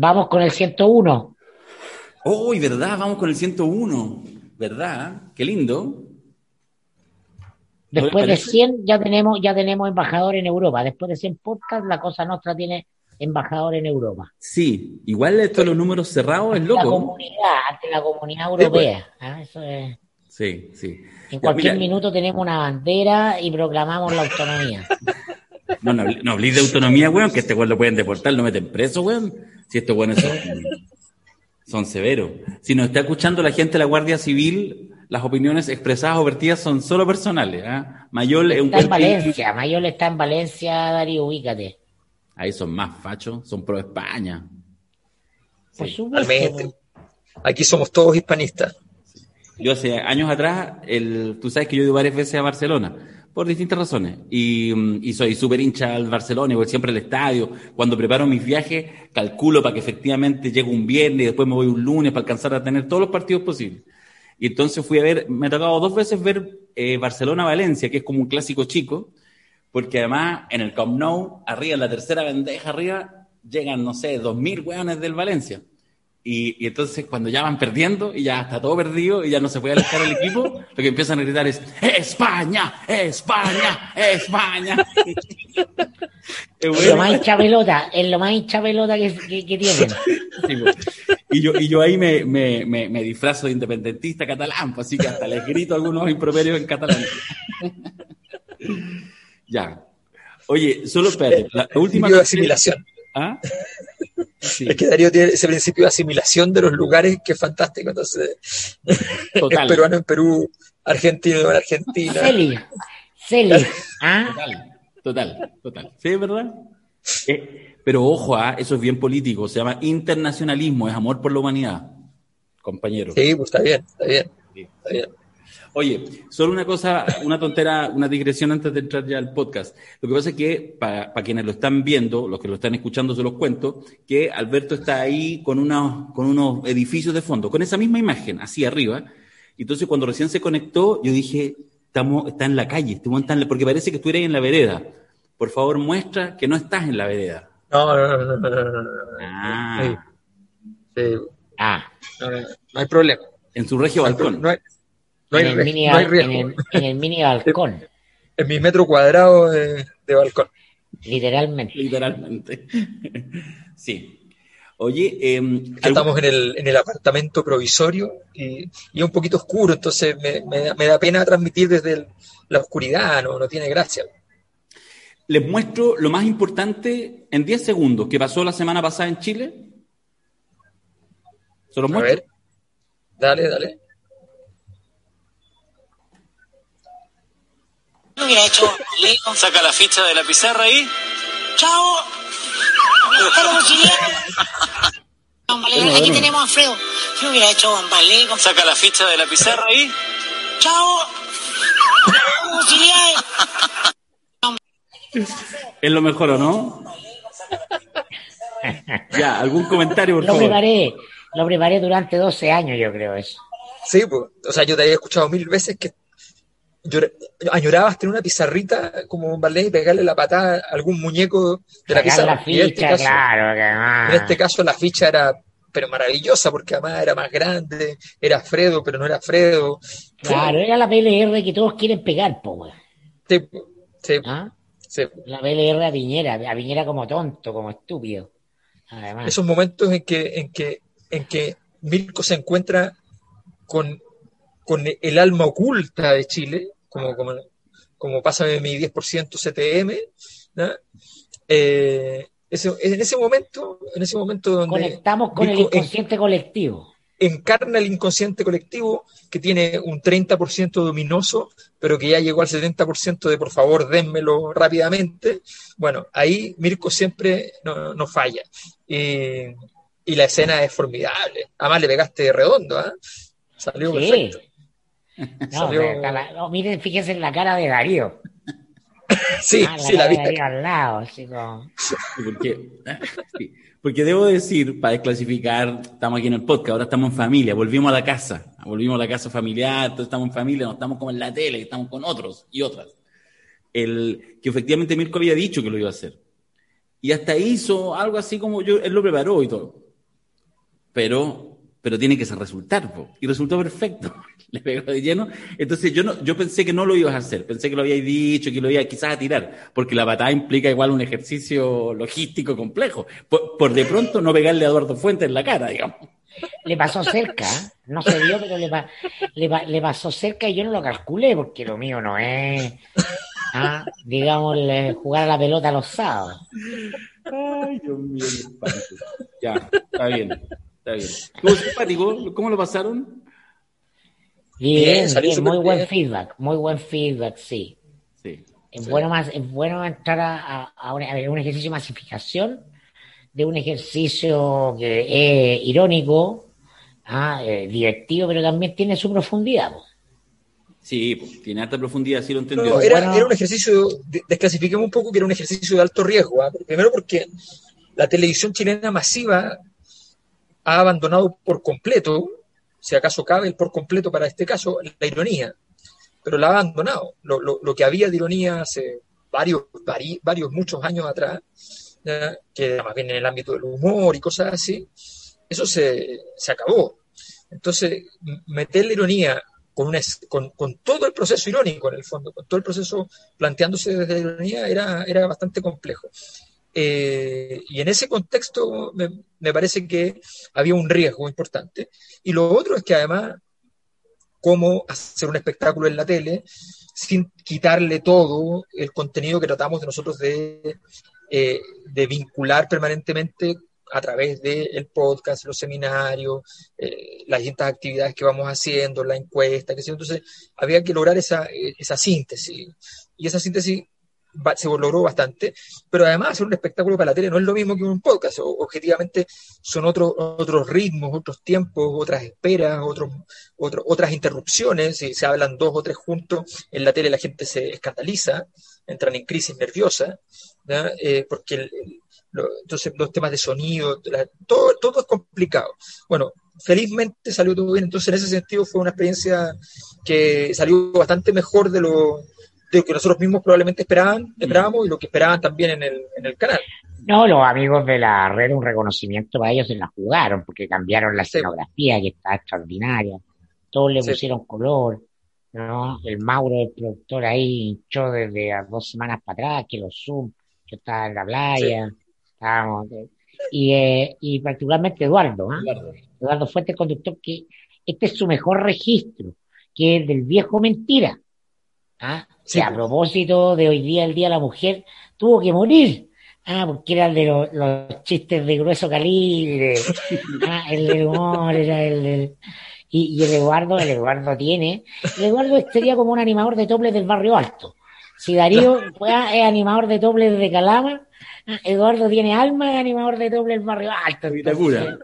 Vamos con el 101. Uy, ¿verdad? Vamos con el 101. ¿Verdad? Qué lindo. Después de 100 ya tenemos, ya tenemos embajador en Europa. Después de 100 podcasts, la cosa nuestra tiene embajador en Europa. Sí, igual esto los números cerrados es loco. La comunidad, ante la comunidad europea. ¿ah? Eso es... Sí, sí. En cualquier minuto tenemos una bandera y proclamamos la autonomía. No, no, no hablís de autonomía, weón, que este weón lo pueden deportar, lo meten preso, weón. Si estos weones son, son severos. Si nos está escuchando la gente de la Guardia Civil, las opiniones expresadas o vertidas son solo personales. ¿ah? Mayol es un Está en Valencia, Mayol está en Valencia, Darío, ubícate. Ahí son más fachos, son pro España. Por supuesto. Aquí somos todos hispanistas. Yo hace años atrás, el, tú sabes que yo he ido varias veces a Barcelona, por distintas razones, y, y soy súper hincha al Barcelona, voy siempre al estadio. Cuando preparo mis viajes, calculo para que efectivamente llegue un viernes y después me voy un lunes para alcanzar a tener todos los partidos posibles. Y entonces fui a ver, me ha tocado dos veces ver eh, Barcelona-Valencia, que es como un clásico chico, porque además en el Camp Nou, arriba, en la tercera bandeja arriba, llegan, no sé, dos mil hueones del Valencia. Y, y, entonces cuando ya van perdiendo y ya está todo perdido y ya no se puede alejar el equipo, lo que empiezan a gritar es ¡España! ¡España! ¡España! es bueno. lo más hincha pelota, es lo más hincha pelota que, que, que tienen. Sí, pues. y, yo, y yo ahí me, me, me, me, disfrazo de independentista catalán, pues, así que hasta les grito algunos improperios en catalán. ya. Oye, solo espérate, la última... de asimilación. ¿Ah? Sí. Es que Darío tiene ese principio de asimilación de los lugares que es fantástico. Entonces, Total. es peruano en Perú, argentino en Argentina. Celi, Celi. ¿Ah? Total, total, total. ¿Sí, es verdad? Eh, pero ojo, ¿ah? eso es bien político. Se llama internacionalismo, es amor por la humanidad, compañero. Sí, pues está bien, está bien. Está bien. Oye, solo una cosa, una tontera, una digresión antes de entrar ya al podcast. Lo que pasa es que, para, para quienes lo están viendo, los que lo están escuchando se los cuento, que Alberto está ahí con unos, con unos edificios de fondo, con esa misma imagen, así arriba. Entonces, cuando recién se conectó, yo dije, estamos, está en la calle, estamos en la, porque parece que estuvieras en la vereda. Por favor, muestra que no estás en la vereda. No, no, no, no, no, no, no. Ah. Sí. Sí. Ah. No, no, no hay problema. En su regio balcón. No hay, no hay, en, el mini, no hay en, riesgo. el, en el mini balcón, En mi metro cuadrado de, de balcón. literalmente. Literalmente. sí. Oye, eh, Estamos en el, en el apartamento provisorio y, y es un poquito oscuro, entonces me, me, da- me da pena transmitir desde el- la oscuridad, no, no tiene gracia. les muestro lo más importante en 10 segundos que pasó la semana pasada en Chile. ¿Se los A muestro? ver, dale, dale. Hubiera hecho. Saca la ficha de la pizarra ahí. ¡Chao! Aquí tenemos a Alfredo. ¿Qué hubiera hecho Bambaleo? Saca la ficha de la pizarra ahí. ¡Chao! Es lo mejor, ¿o no? ya, ¿algún comentario, por Lo favor? preparé, lo preparé durante 12 años, yo creo eso. Sí, pues, o sea, yo te había escuchado mil veces que llor- añorabas tener una pizarrita como un ballet y pegarle la patada a algún muñeco de la pizarra. la en este caso- claro, que En este caso la ficha era pero maravillosa porque además era más grande, era Fredo, pero no era Fredo. Claro, era la PLR que todos quieren pegar. Sí, sí, ¿Ah? sí. La PLR a Piñera, a Piñera como tonto, como estúpido. Además. Esos momentos en que, en que, en que Mirko se encuentra con, con el alma oculta de Chile, como, como, como pasa en mi 10% CTM, ¿no? Eh, ese- en ese momento, en ese momento donde Conectamos con el en- inconsciente colectivo. encarna el inconsciente colectivo que tiene un 30% dominoso, pero que ya llegó al 70% de por favor dénmelo rápidamente. Bueno, ahí Mirko siempre no, no falla. Y, y la escena es formidable. Además le pegaste redondo, ¿ah? Salió Sí. perfecto. No, la- no, miren, fíjense en la cara de Darío. Sí, Ah, sí, la vi. Darío al lado, Porque, sí, porque debo decir, para desclasificar, estamos aquí en el podcast, ahora estamos en familia, volvimos a la casa, volvimos a la casa familiar, entonces estamos en familia, no estamos como en la tele, estamos con otros y otras. El, que efectivamente Mirko había dicho que lo iba a hacer. Y hasta hizo algo así como yo, él lo preparó y todo. pero, pero tiene que ser resultar, po. y resultó perfecto. Le pegó de lleno. Entonces yo no, yo pensé que no lo ibas a hacer, pensé que lo habíais dicho, que lo ibas quizás a tirar, porque la patada implica igual un ejercicio logístico complejo. Por, por de pronto no pegarle a Eduardo Fuentes en la cara, digamos. Le pasó cerca, no se dio, pero le, pa- le, pa- le pasó cerca y yo no lo calculé, porque lo mío no es, ah, digamos, jugar a la pelota los sábados. Ay, Dios mío. Ya, está bien, está bien. ¿Cómo lo pasaron? Bien, Bien, muy buen feedback, muy buen feedback, sí. Sí. Es Sí. bueno más, es bueno entrar a, a- a un, a ver, un ejercicio de masificación de un ejercicio que es irónico, ah, eh, divertido, pero también tiene su profundidad. Sí, pues, tiene alta profundidad, sí lo entendió. No, era, Bueno. era un ejercicio, de- desclasifiquemos un poco que era un ejercicio de alto riesgo. ¿ah? Primero porque la televisión chilena masiva ha abandonado por completo, si acaso cabe el por completo para este caso, la ironía, pero la ha abandonado. Lo, lo- lo que había de ironía hace varios, vari- varios, muchos años atrás, que más bien en el ámbito del humor y cosas así, eso se, se acabó. Entonces, meter la ironía con, una con, con todo el proceso irónico en el fondo, con todo el proceso planteándose desde la ironía, era, era bastante complejo. Eh, y en ese contexto me, me parece que había un riesgo importante. Y lo otro es que además, cómo hacer un espectáculo en la tele sin quitarle todo el contenido que tratamos de nosotros de, eh, de vincular permanentemente a través del podcast, los seminarios, eh, las distintas actividades que vamos haciendo, la encuesta, que. Entonces, había que lograr esa, esa síntesis. Y esa síntesis se logró bastante, pero además hacer un espectáculo para la tele no es lo mismo que un podcast. Objetivamente son otros otros ritmos, otros tiempos, otras esperas, otros, otro- otras interrupciones. Si se hablan dos o tres juntos, en la tele la gente se escandaliza, entran en crisis nerviosa. Eh, porque entonces los temas de sonido, todo, todo es complicado. Bueno, felizmente salió todo bien, entonces en ese sentido fue una experiencia que salió bastante mejor de lo, de lo que nosotros mismos probablemente esperaban, esperábamos y lo que esperaban también en el, en el canal. No, los amigos de la red, un reconocimiento para ellos se la jugaron, porque cambiaron la Sí. escenografía, que está extraordinaria. Todos le Sí. pusieron color, ¿no? El Mauro, el productor, ahí hinchó desde dos semanas para atrás, que los Zoom, yo estaba en la playa, estábamos, eh, y, eh, y particularmente Eduardo, ¿ah? Eduardo. Eduardo Fuentes, conductor, que este es su mejor registro, que es del viejo mentira. ¿Ah? Sí, que a pues. propósito de hoy día, el Día de la Mujer, tuvo que morir. Ah, porque era el de los, los chistes de grueso calibre. Ah, el del humor, era el del... Y, y el Eduardo, el Eduardo tiene, el Eduardo sería como un animador de toples del barrio alto. Si Darío es animador de toples de Calama, ah, Eduardo tiene alma de animador de toples del barrio alto. Entonces,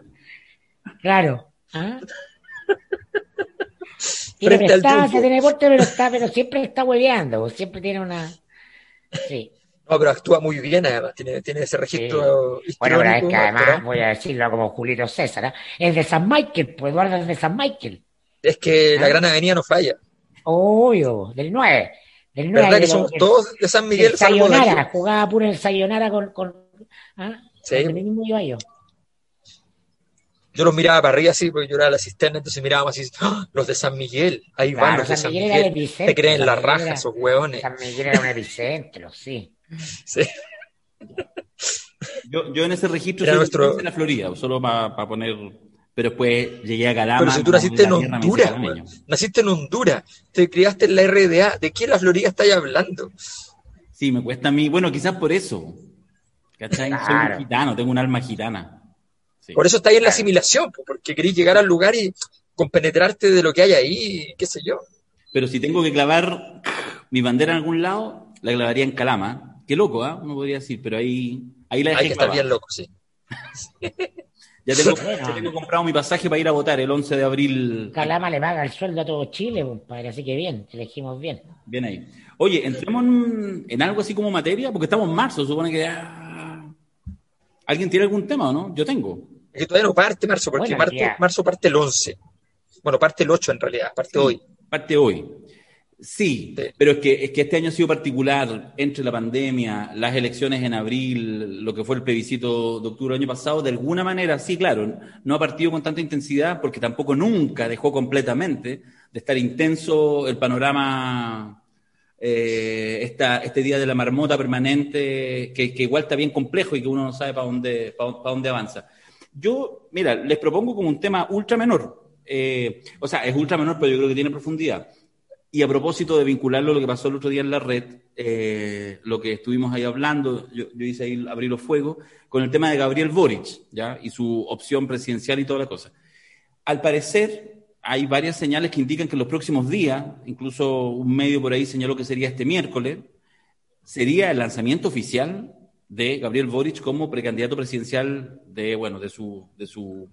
Claro. ¿ah? Tiene prestancia, tiene deporte, pero está, pero siempre está hueveando, siempre tiene una. Sí. No, pero actúa muy bien además, tiene, tiene ese registro Bueno, pero es que además, voy a decirlo como Julito César, ¿ah? es de San Michael, pues Eduardo es de San Michael. Es que la Ah. Gran Avenida no falla. Obvio, del 9. Del 9 ¿Verdad que somos todos de San el Miguel, Sayonara, jugaba puro el Sayonara con. con ¿ah? Sí. Donde mismo yo. Yo los miraba para arriba así, porque yo era la cisterna, entonces mirábamos así, ¡ah! los de San Miguel, ahí van los de San Miguel epicentro. Te creen San la Miguel raja era- esos hueones. San Miguel era un epicentro, sí. Sí. Yo, yo en ese registro Era soy nuestro- de la Florida, solo para poner. Pero después llegué a Calama. Pero si tú naciste en Honduras, naciste en Honduras, te criaste en la RDA, ¿de qué la Florida estáis hablando? Sí, me cuesta a mí. Bueno, quizás por eso. ¿Cachai? Soy un gitano, tengo un alma gitana. Sí. Por eso estáis en la asimilación, po, porque queréis llegar al lugar y compenetrarte de lo que hay ahí, qué sé yo. Pero si tengo que clavar mi bandera en algún lado, la clavaría en Calama. Qué loco, ¿ah? Uno podría decir, pero ahí, ahí la dejé Hay que estar bien loco, sí. Ya tengo, ya tengo comprado mi pasaje para ir a votar el 11 de abril. Calama le paga el sueldo a todo Chile, compadre, así que bien, elegimos bien. Bien ahí. Oye, entremos en, en algo así como materia, porque estamos en marzo, supone que ya... ¿Alguien tiene algún tema o no? Yo tengo. Es que todavía no parte marzo, porque marzo, marzo parte el 11. Bueno, parte el 8 en realidad, parte hoy. Parte hoy. Sí, pero es que, es que este año ha sido particular entre la pandemia, las elecciones en abril, lo que fue el plebiscito de octubre del año pasado, de alguna manera, sí, claro, no ha partido con tanta intensidad porque tampoco nunca dejó completamente de estar intenso el panorama, eh, esta, este día de la marmota permanente, que, que, igual está bien complejo y que uno no sabe para dónde, para, dónde avanza. Yo, mira, les propongo como un tema ultra menor, eh, o sea, es ultra menor, pero yo creo que tiene profundidad y a propósito de vincularlo a lo que pasó el otro día en la red, eh, lo que estuvimos ahí hablando, yo, hice ahí abrir los fuegos, con el tema de Gabriel Boric, ¿ya? Y su opción presidencial y toda la cosa. Al parecer, hay varias señales que indican que en los próximos días, incluso un medio por ahí señaló que sería este miércoles, sería el lanzamiento oficial de Gabriel Boric como precandidato presidencial de, bueno, de su, de su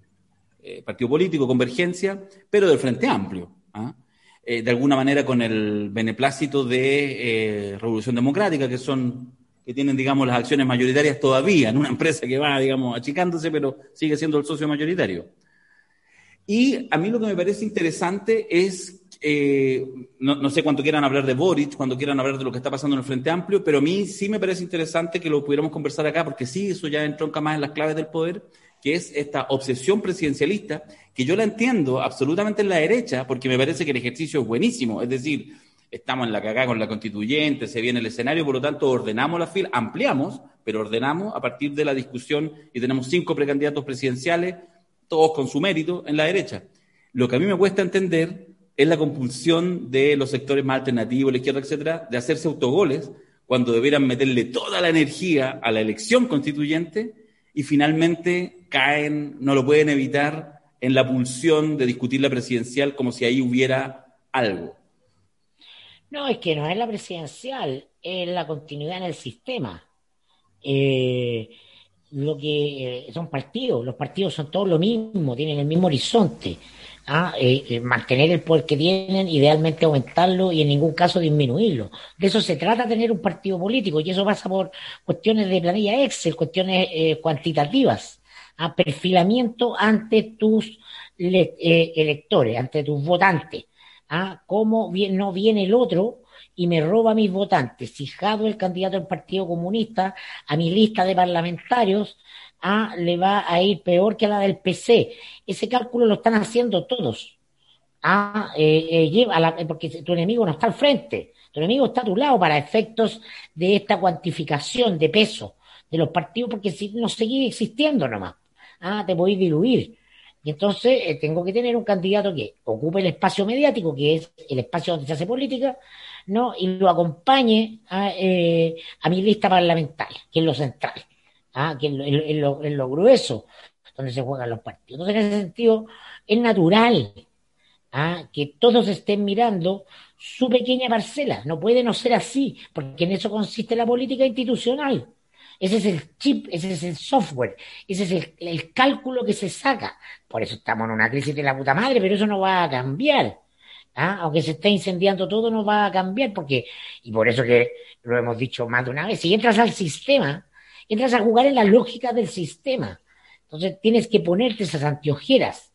eh, partido político, Convergencia, pero del Frente Amplio. ¿ah? Eh, de alguna manera con el beneplácito de eh, Revolución Democrática, que son que tienen, digamos, las acciones mayoritarias todavía en una empresa que va, digamos, achicándose, pero sigue siendo el socio mayoritario. Y a mí lo que me parece interesante es, eh, no, sé cuánto quieran hablar de Boric, cuando quieran hablar de lo que está pasando en el Frente Amplio, pero a mí sí me parece interesante que lo pudiéramos conversar acá, porque sí, eso ya entronca más en las claves del poder, que es esta obsesión presidencialista, que yo la entiendo absolutamente en la derecha, porque me parece que el ejercicio es buenísimo. Es decir, estamos en la cagada con la constituyente, se viene el escenario, por lo tanto ordenamos la fila, ampliamos, pero ordenamos a partir de la discusión y tenemos cinco precandidatos presidenciales, todos con su mérito, en la derecha. Lo que a mí me cuesta entender es la compulsión de los sectores más alternativos, la izquierda, etcétera, de hacerse autogoles cuando debieran meterle toda la energía a la elección constituyente y finalmente caen, no lo pueden evitar, en la pulsión de discutir la presidencial como si ahí hubiera algo. No, es que no es la presidencial, es la continuidad en el sistema. Eh, lo que eh, son partidos, los partidos son todos lo mismo, tienen el mismo horizonte. ¿Ah? Eh, eh, mantener el poder que tienen, idealmente aumentarlo y en ningún caso disminuirlo. De eso se trata tener un partido político y eso pasa por cuestiones de planilla Excel, cuestiones eh, cuantitativas, a ¿ah? perfilamiento ante tus electores, ante tus votantes. ¿ah? ¿Cómo no viene el otro? y me roba mis votantes. Fijado el candidato del Partido Comunista a mi lista de parlamentarios, a, le va a ir peor que a la del PC. Ese cálculo lo están haciendo todos. Ah, eh, eh, lleva la, porque tu enemigo no está al frente, tu enemigo está a tu lado para efectos de esta cuantificación de peso de los partidos, porque si no seguir existiendo nomás, ah, te a diluir. Y entonces eh, tengo que tener un candidato que ocupe el espacio mediático, que es el espacio donde se hace política, ¿no? Y lo acompañe a, a mi lista parlamentaria, que es lo central ah, que en lo, lo, grueso donde se juegan los partidos. Entonces, en ese sentido, es natural ah, que todos estén mirando su pequeña parcela. No puede no ser así, porque en eso consiste la política institucional. Ese es el chip, ese es el software, ese es el, el, cálculo que se saca. Por eso estamos en una crisis de la puta madre, pero eso no va a cambiar. ¿ah? Aunque se esté incendiando todo, no va a cambiar, porque, y por eso que lo hemos dicho más de una vez, si entras al sistema, entras a jugar en la lógica del sistema. Entonces tienes que ponerte esas anteojeras.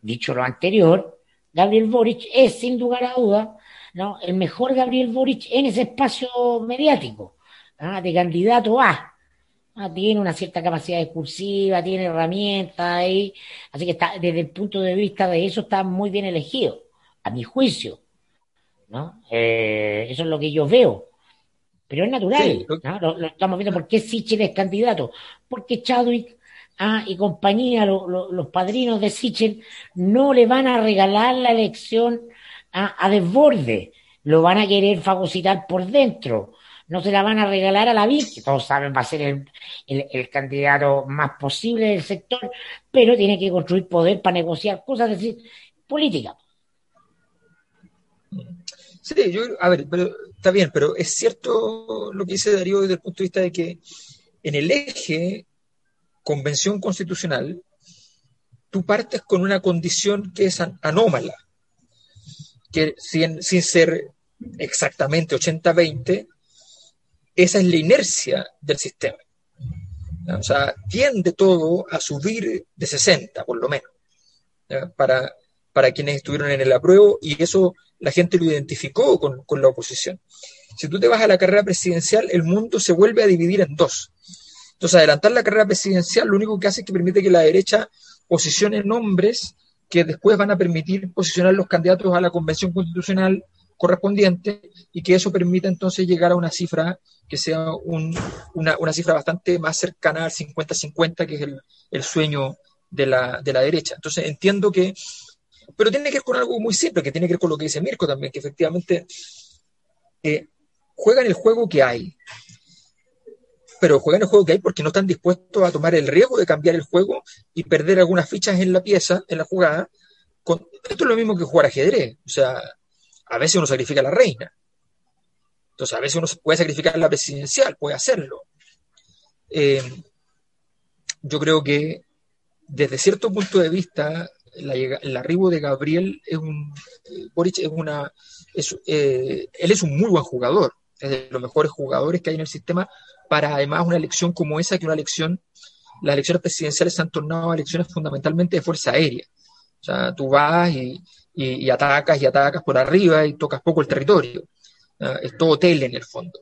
Dicho lo anterior, Gabriel Boric es, sin lugar a duda, ¿no? el mejor Gabriel Boric en ese espacio mediático, de candidato a. ¿ah? Tiene una cierta capacidad discursiva, tiene herramientas ahí, así que está, desde el punto de vista de eso está muy bien elegido, a mi juicio. ¿no? Eh, eso es lo que yo veo. Pero es natural, lo, estamos viendo. ¿Por qué Sichel es candidato? Porque Chadwick ah, y compañía, los padrinos de Sichel, no le van a regalar la elección a, desborde. Lo van a querer fagocitar por dentro. No se la van a regalar a la VIC, que todos saben va a ser el, el, candidato más posible del sector, pero tiene que construir poder para negociar cosas, es decir, política. Sí, yo, a ver, pero está bien, pero es cierto lo que dice Darío desde el punto de vista de que en el eje convención constitucional, tú partes con una condición que es anómala, que sin, sin ser exactamente 80-20, esa es la inercia del sistema. O sea, tiende todo a subir de 60, por lo menos, para para quienes estuvieron en el apruebo y eso la gente lo identificó con, con la oposición. Si tú te vas a la carrera presidencial, el mundo se vuelve a dividir en dos. Entonces, adelantar la carrera presidencial lo único que hace es que permite que la derecha posicione nombres que después van a permitir posicionar los candidatos a la convención constitucional correspondiente y que eso permita entonces llegar a una cifra que sea una, una, cifra bastante más cercana al 50-50, que es el, el sueño de la, de la, derecha. Entonces entiendo que, pero tiene que ver con algo muy simple, que tiene que ver con lo que dice Mirko también, que efectivamente eh, juegan el juego que hay, pero juegan el juego que hay porque no están dispuestos a tomar el riesgo de cambiar el juego y perder algunas fichas en la pieza, en la jugada. Con, esto es lo mismo que jugar ajedrez. O sea, a veces uno sacrifica a la reina. Entonces, a veces uno puede sacrificar la presidencial, puede hacerlo. Eh, yo creo que desde cierto punto de vista, el arribo de Gabriel es un. Boric es una. Eh, él es un muy buen jugador, es de los mejores jugadores que hay en el sistema para además una elección como esa, que una elección, las elecciones presidenciales se han tornado elecciones fundamentalmente de fuerza aérea. O sea, tú vas y, y, atacas y atacas por arriba y tocas poco el territorio. Es todo tele en el fondo.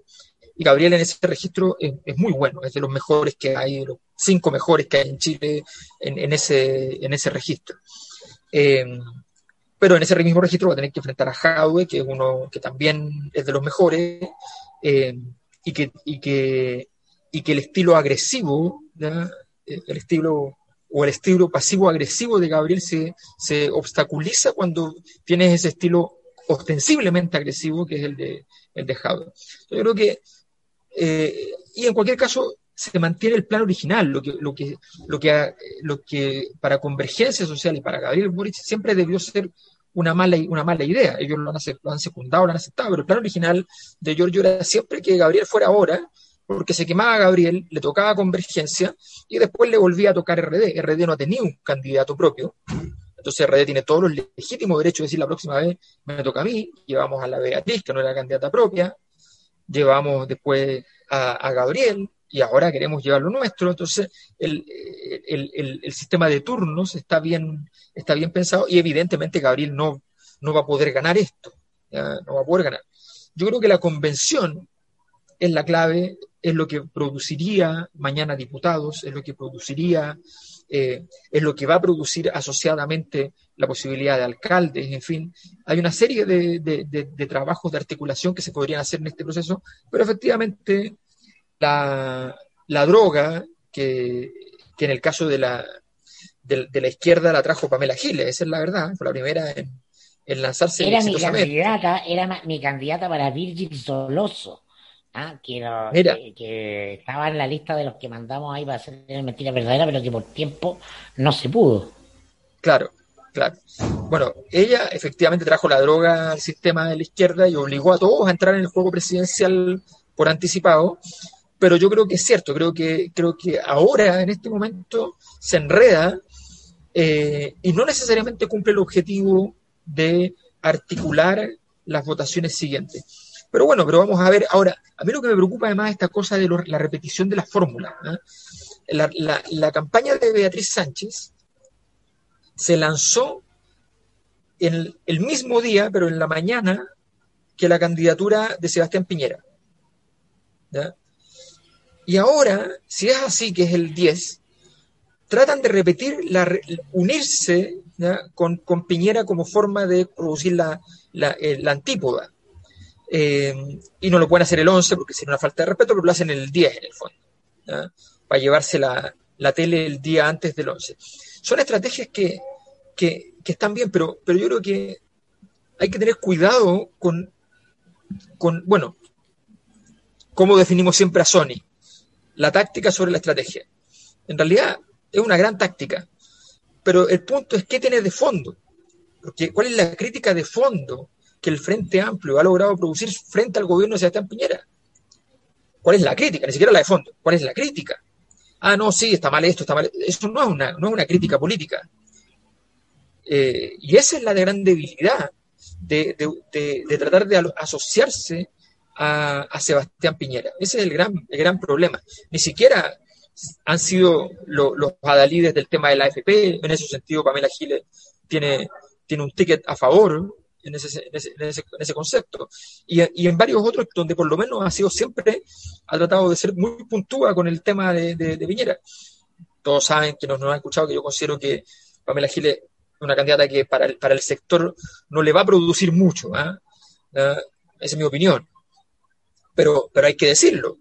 Y Gabriel en ese registro es, muy bueno, es de los mejores que hay, los cinco mejores que hay en Chile en, ese, en ese registro. Eh, pero en ese mismo registro va a tener que enfrentar a Jadwe, que es uno que también es de los mejores, eh, y, que, y, que, y que el estilo agresivo, el estilo o el estilo pasivo-agresivo de Gabriel se, se obstaculiza cuando tienes ese estilo ostensiblemente agresivo que es el de, el de Yo creo que, eh, y en cualquier caso, se mantiene el plan original, lo que, lo que, lo que, lo que para convergencia social y para Gabriel Boric siempre debió ser una mala, una mala idea. Ellos lo han, lo han secundado, lo han aceptado, pero el plan original de Giorgio era siempre que Gabriel fuera ahora, porque se quemaba Gabriel, le tocaba convergencia y después le volvía a tocar RD. RD no tenía un candidato propio. Entonces RD tiene todos los legítimos derechos de decir la próxima vez me toca a mí, llevamos a la Beatriz, que no era candidata propia, llevamos después a, Gabriel y ahora queremos llevar lo nuestro. Entonces el, el, sistema de turnos está bien, está bien pensado y evidentemente Gabriel no, no va a poder ganar esto, no va a poder ganar. Yo creo que la convención es la clave, es lo que produciría mañana diputados, es lo que produciría, eh, es lo que va a producir asociadamente la posibilidad de alcaldes, en fin, hay una serie de, trabajos de articulación que se podrían hacer en este proceso, pero efectivamente la, droga, que, en el caso de la, de, la izquierda la trajo Pamela Giles, esa es la verdad, fue la primera en, lanzarse. Era mi candidata, era mi candidata para Virgil Soloso. Ah, que, que, estaba en la lista de los que mandamos ahí para hacer mentira verdadera, pero que por tiempo no se pudo. Claro, claro. Bueno, ella efectivamente trajo la droga al sistema de la izquierda y obligó a todos a entrar en el juego presidencial por anticipado, pero yo creo que es cierto, creo que, creo que ahora, en este momento, se enreda eh, y no necesariamente cumple el objetivo de articular las votaciones siguientes. Pero bueno, pero vamos a ver ahora, a mí lo que me preocupa además es esta cosa de la repetición de la fórmula. ¿eh? La, campaña de Beatriz Sánchez se lanzó en el, mismo día, pero en la mañana, que la candidatura de Sebastián Piñera. Y ahora, si es así, que es el 10, tratan de repetir, la, unirse con, con, Piñera como forma de producir la, la, eh, la antípoda. Eh, y no lo pueden hacer el 11 porque sería una falta de respeto, pero lo hacen el 10 en el fondo, para llevarse la, tele el día antes del 11. Son estrategias que, están bien, pero, pero yo creo que hay que tener cuidado con, con, bueno, cómo definimos siempre a Sony, la táctica sobre la estrategia. En realidad es una gran táctica, pero el punto es qué tiene de fondo, porque cuál es la crítica de fondo que el Frente Amplio ha logrado producir frente al gobierno de Sebastián Piñera. ¿Cuál es la crítica? Ni siquiera la de fondo. ¿Cuál es la crítica? Ah, no, sí, está mal esto, está mal. Eso no es una, no es una crítica política. Eh, y esa es la gran debilidad de, tratar de asociarse a, Sebastián Piñera. Ese es el gran, el gran problema. Ni siquiera han sido los adalides del tema de la AFP. En ese sentido, Pamela Giles tiene, tiene un ticket a favor en ese, en ese, en ese, concepto. Y, y, en varios otros donde por lo menos ha sido siempre, ha tratado de ser muy puntúa con el tema de, de, Viñera. Todos saben que nos, nos han escuchado que yo considero que Pamela Giles es una candidata que para el, para el sector no le va a producir mucho. ¿Ah? Esa es mi opinión. Pero, pero hay que decirlo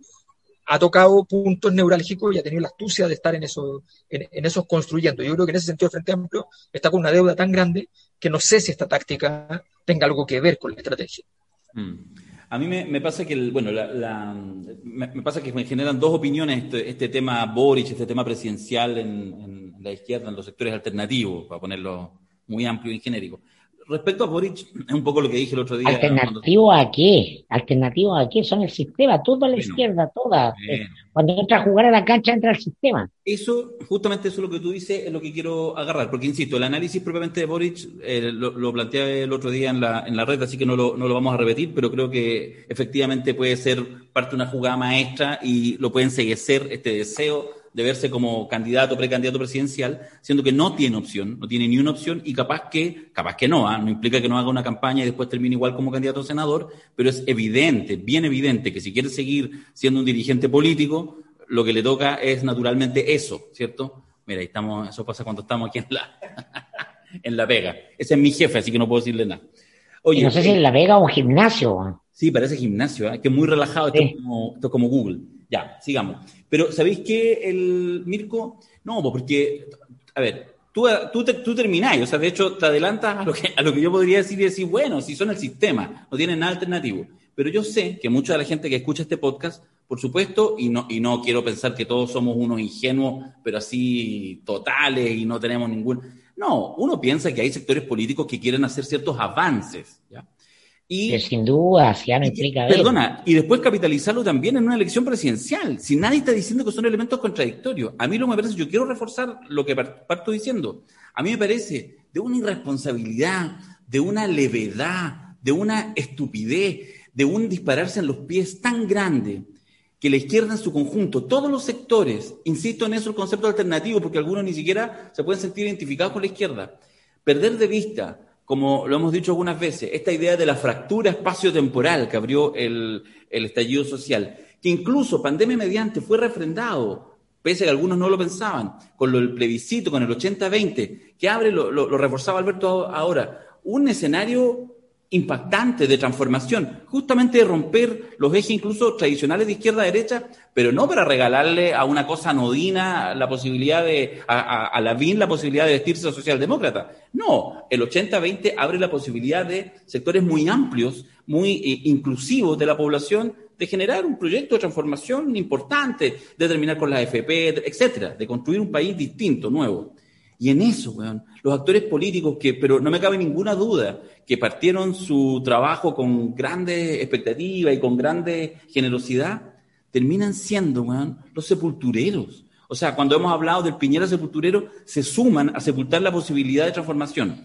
ha tocado puntos neurálgicos y ha tenido la astucia de estar en, eso, en, esos construyendo. Yo creo que en ese sentido el Frente Amplio está con una deuda tan grande que no sé si esta táctica tenga algo que ver con la estrategia. Mm. A mí me, pasa que, bueno, me, pasa que me generan dos opiniones este, este tema Boric, este tema presidencial en, en, la izquierda, en los sectores alternativos, para ponerlo muy amplio y genérico. Respecto a Boric, es un poco lo que dije el otro día. ¿Alternativo a qué? ¿Alternativo a qué? Son el sistema, toda la izquierda, toda. Cuando entra a jugar a la cancha, entra al sistema. Eso, justamente eso es lo que tú dices, es lo que quiero agarrar, porque insisto, el análisis propiamente de Boric eh, lo, lo, planteé el otro día en la, en la red, así que no lo, no lo vamos a repetir, pero creo que efectivamente puede ser parte de una jugada maestra y lo pueden seguir este deseo de verse como candidato, precandidato presidencial, siendo que no tiene opción, no tiene ni una opción y capaz que, capaz que no, ¿ah? no implica que no haga una campaña y después termine igual como candidato a senador, pero es evidente, bien evidente, que si quiere seguir siendo un dirigente político, lo que le toca es naturalmente eso, ¿cierto? Mira, ahí estamos, eso pasa cuando estamos aquí en la, en la Vega. Ese es mi jefe, así que no puedo decirle nada. Oye, no sé si en La Vega o un gimnasio. Sí, parece gimnasio, ¿eh? que es muy relajado, esto, como, esto es como Google. Ya, sigamos. Pero, ¿sabéis qué, el Mirko? No, pues porque, a ver, tú, tú, tú terminás, o sea, de hecho, te adelantas a lo, que, a lo que yo podría decir y decir, bueno, si son el sistema, no tienen nada alternativo. Pero yo sé que mucha de la gente que escucha este podcast, por supuesto, y no, y no quiero pensar que todos somos unos ingenuos, pero así totales y no tenemos ningún... No, uno piensa que hay sectores políticos que quieren hacer ciertos avances, ¿ya? Y, sin duda, ya no implica. Perdona, y después capitalizarlo también en una elección presidencial. Si nadie está diciendo que son elementos contradictorios. A mí lo me parece, yo quiero reforzar lo que parto diciendo. A mí me parece de una irresponsabilidad, de una levedad, de una estupidez, de un dispararse en los pies tan grande que la izquierda en su conjunto, todos los sectores, insisto en eso el concepto alternativo, porque algunos ni siquiera se pueden sentir identificados con la izquierda, perder de vista como lo hemos dicho algunas veces, esta idea de la fractura espacio-temporal que abrió el, estallido social, que incluso pandemia mediante fue refrendado, pese a que algunos no lo pensaban, con lo del plebiscito, con el 80-20, que abre, lo, lo reforzaba Alberto ahora, un escenario impactante de transformación, justamente de romper los ejes incluso tradicionales de izquierda a derecha, pero no para regalarle a una cosa anodina la posibilidad de, a, la BIN la posibilidad de vestirse socialdemócrata. No, el 80-20 abre la posibilidad de sectores muy amplios, muy eh, inclusivos de la población, de generar un proyecto de transformación importante, de terminar con la FP, etcétera, de construir un país distinto, nuevo. Y en eso, weón, los actores políticos que, pero no me cabe ninguna duda, que partieron su trabajo con grandes expectativas y con grande generosidad, terminan siendo, weón, los sepultureros. O sea, cuando hemos hablado del Piñera sepulturero, se suman a sepultar la posibilidad de transformación.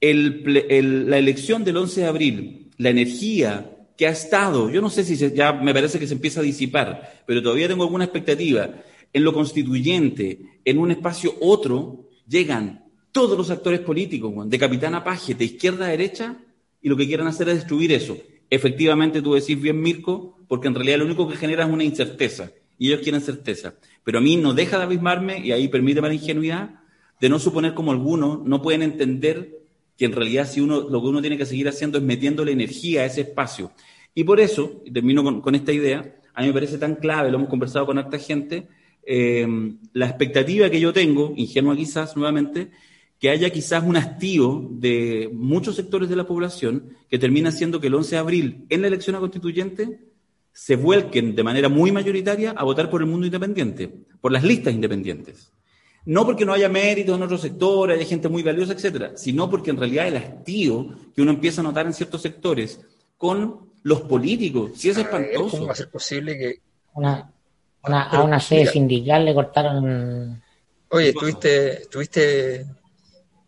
la elección del 11 de abril, la energía que ha estado, yo no sé si ya me parece que se empieza a disipar, pero todavía tengo alguna expectativa en lo constituyente, en un espacio otro, llegan todos los actores políticos, de capitán a paje, de izquierda a derecha, y lo que quieren hacer es destruir eso. Efectivamente, tú decís bien, Mirko, porque en realidad lo único que genera es una incerteza, y ellos quieren certeza. Pero a mí no deja de abismarme, y ahí permíteme la ingenuidad, de no suponer como algunos no pueden entender que en realidad si uno, lo que uno tiene que seguir haciendo es metiéndole energía a ese espacio. Y por eso, y termino con, con esta idea, a mí me parece tan clave, lo hemos conversado con harta gente, eh, la expectativa que yo tengo, ingenua quizás nuevamente, que haya quizás un hastío de muchos sectores de la población que termina siendo que el 11 de abril en la elección constituyente se vuelquen de manera muy mayoritaria a votar por el mundo independiente, por las listas independientes. No porque no haya méritos en otros sectores, haya gente muy valiosa, etcétera, sino porque en realidad el hastío que uno empieza a notar en ciertos sectores con los políticos, si es espantoso. ¿Cómo va a ser posible que una, a una sede sindical le cortaron. Oye, estuviste, estuviste,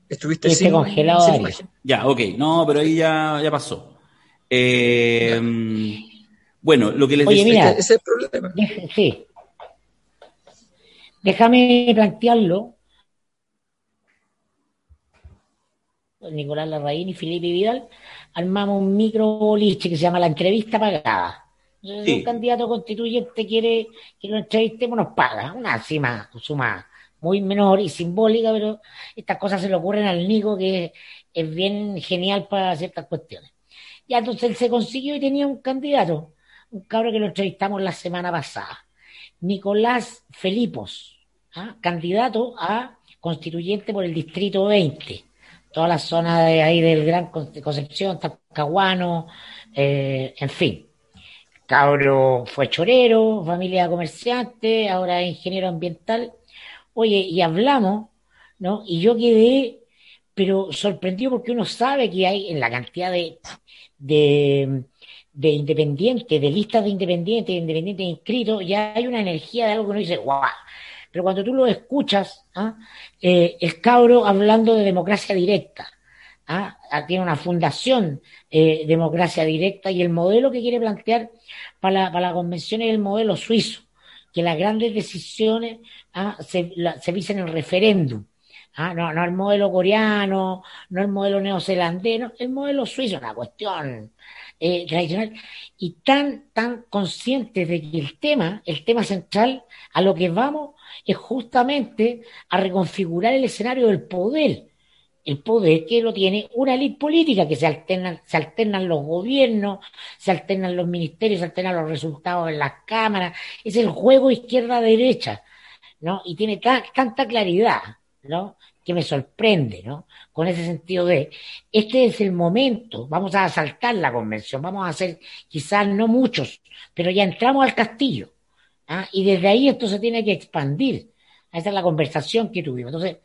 estuviste congelado. ya, ok, no, pero ahí ya, ya pasó. Eh, bueno, lo que les Oye, mira, ese es el problema. sí. Déjame plantearlo Nicolás Larraín y Felipe Vidal, armamos un micro boliche que se llama La Entrevista Pagada. Entonces, Sí. Si un candidato constituyente quiere que lo entrevistemos, nos paga una suma, suma muy menor y simbólica, pero estas cosas se le ocurren al Nico que es bien genial para ciertas cuestiones. Ya entonces él se consiguió y tenía un candidato, un cabro que lo entrevistamos la semana pasada, Nicolás Felipos, ¿ah? candidato a constituyente por el distrito 20, toda la zona de ahí del Gran Con- Concepción, Talcahuano, eh, en fin. Cabro fue chorero, familia comerciante, ahora es ingeniero ambiental. Oye, y hablamos, ¿no? Y yo quedé, pero sorprendido porque uno sabe que hay en la cantidad de, de, de independientes, de listas de independientes, de independientes inscritos, ya hay una energía de algo que uno dice, guau. Pero cuando tú lo escuchas, ¿ah? Eh, el cabro hablando de democracia directa, ¿ah? Tiene una fundación eh, democracia directa y el modelo que quiere plantear para la, para la convención es el modelo suizo, que las grandes decisiones ¿ah? se, la- se dicen en referéndum. ¿ah? No, no el modelo coreano, no el modelo neozelandés, no, el modelo suizo, una cuestión eh, tradicional, y tan, tan conscientes de que el tema, el tema central, a lo que vamos es justamente a reconfigurar el escenario del poder. El poder que lo tiene una élite política, que se alternan, se alternan los gobiernos, se alternan los ministerios, se alternan los resultados en las cámaras. Es el juego izquierda-derecha, ¿no? Y tiene tan- tanta claridad, ¿no? Que me sorprende, ¿no? Con ese sentido de, este es el momento, vamos a asaltar la convención, vamos a hacer quizás no muchos, pero ya entramos al castillo. ¿ah? Y desde ahí esto se tiene que expandir. Esa es la conversación que tuvimos. Entonces,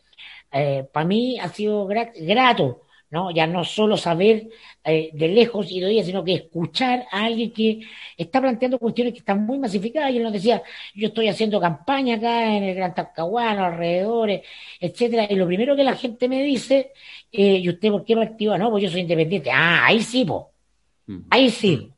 eh, para mí ha sido gra- grato, ¿no? Ya no solo saber eh, de lejos y de oídas, sino que escuchar a alguien que está planteando cuestiones que están muy masificadas. Y él nos decía, yo estoy haciendo campaña acá en el Gran Talcahuano, alrededores, etcétera. Y lo primero que la gente me dice, eh, ¿y usted por qué partido? No, pues yo soy independiente. Ah, ahí sí, po. Mm. Ahí sí.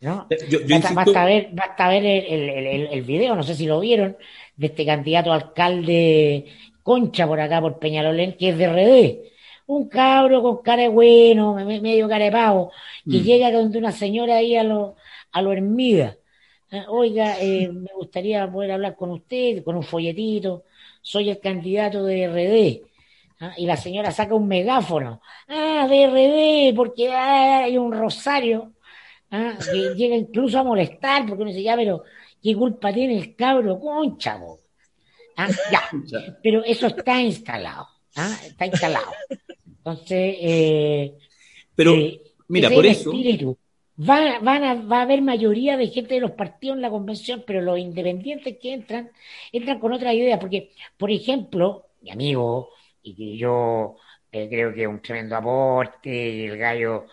¿No? Yo, yo Basta, insisto- basta ver, basta ver el, el, el, el video, no sé si lo vieron, de este candidato a alcalde Concha por acá, por Peñalolén, que es de RD. Un cabro con cara de bueno, me- medio cara de pavo, que Mm. llega donde una señora ahí a lo, a lo Hermida. Eh, Oiga, eh, me gustaría poder hablar con usted, con un folletito. Soy el candidato de RD. ¿ah? Y la señora saca un megáfono. Ah, de RD, porque ah, hay un rosario. ¿ah? que llega incluso a molestar, porque uno dice, ya, pero ¿qué culpa tiene el cabro concha? Ah, ya, pero eso está instalado, ¿ah? está instalado. Entonces, eh, Pero, eh, mira, por eso, espíritu. Va, van a, va a haber mayoría de gente de los partidos en la convención, pero los independientes que entran, entran con otra idea, porque, por ejemplo, mi amigo, y que yo eh, creo que es un tremendo aporte, y el gallo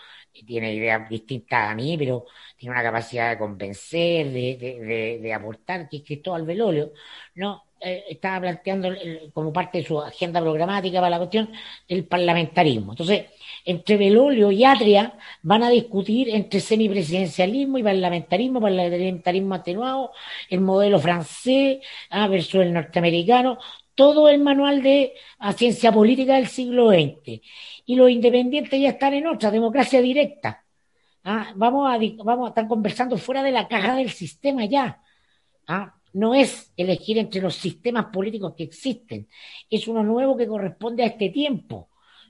tiene ideas distintas a mí, pero tiene una capacidad de convencer, de, de, de, de aportar, que es Cristóbal Velolio, ¿no? Eh, estaba planteando el- como parte de su agenda programática para la cuestión el parlamentarismo. Entonces, entre Velolio y Atria van a discutir entre semipresidencialismo y parlamentarismo, parlamentarismo atenuado, el modelo francés ah, versus el norteamericano, todo el manual de ah, ciencia política del siglo XX. Y los independientes ya están en otra, democracia directa. Ah, vamos, a, vamos a estar conversando fuera de la caja del sistema ya. Ah, no es elegir entre los sistemas políticos que existen, es uno nuevo que corresponde a este tiempo,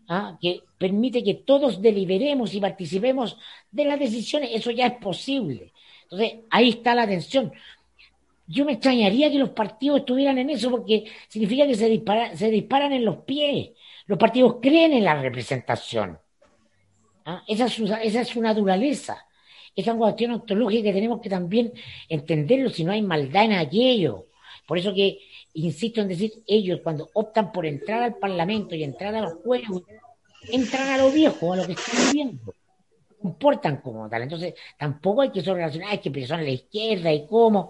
ah, que permite que todos deliberemos y participemos de las decisiones, eso ya es posible. Entonces, ahí está la tensión. Yo me extrañaría que los partidos estuvieran en eso porque significa que se, dispara- se disparan en los pies. Los partidos creen en la representación. ¿Ah? Esa, es su, esa es naturaleza. Esa es una cuestión ontológica que tenemos que también entenderlo si no hay maldad en aquello. Por eso que insisto en decir, ellos cuando optan por entrar al Parlamento y entrar a los juegos, entran a lo viejo, a lo que están viviendo. Comportan como tal. Entonces, tampoco hay que solo relacionar, es que son a la izquierda y cómo.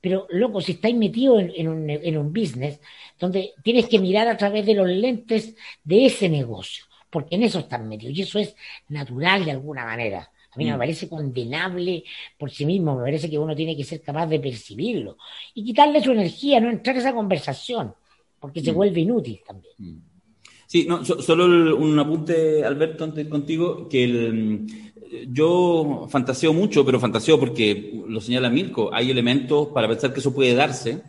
Pero, loco, si estáis metido en, en un business donde tienes que mirar a través de los lentes de ese negocio, porque en eso están metidos y eso es natural de alguna manera. A mí no me Mm. parece condenable por sí mismo, me parece que uno tiene que ser capaz de percibirlo y quitarle su energía, no entrar a esa conversación, porque se Mm. vuelve inútil también. Mm. Sí, no, solo un apunte, Alberto, antes contigo, que el, yo fantaseo mucho, pero fantaseo porque lo señala Mirko, hay elementos para pensar que eso puede darse,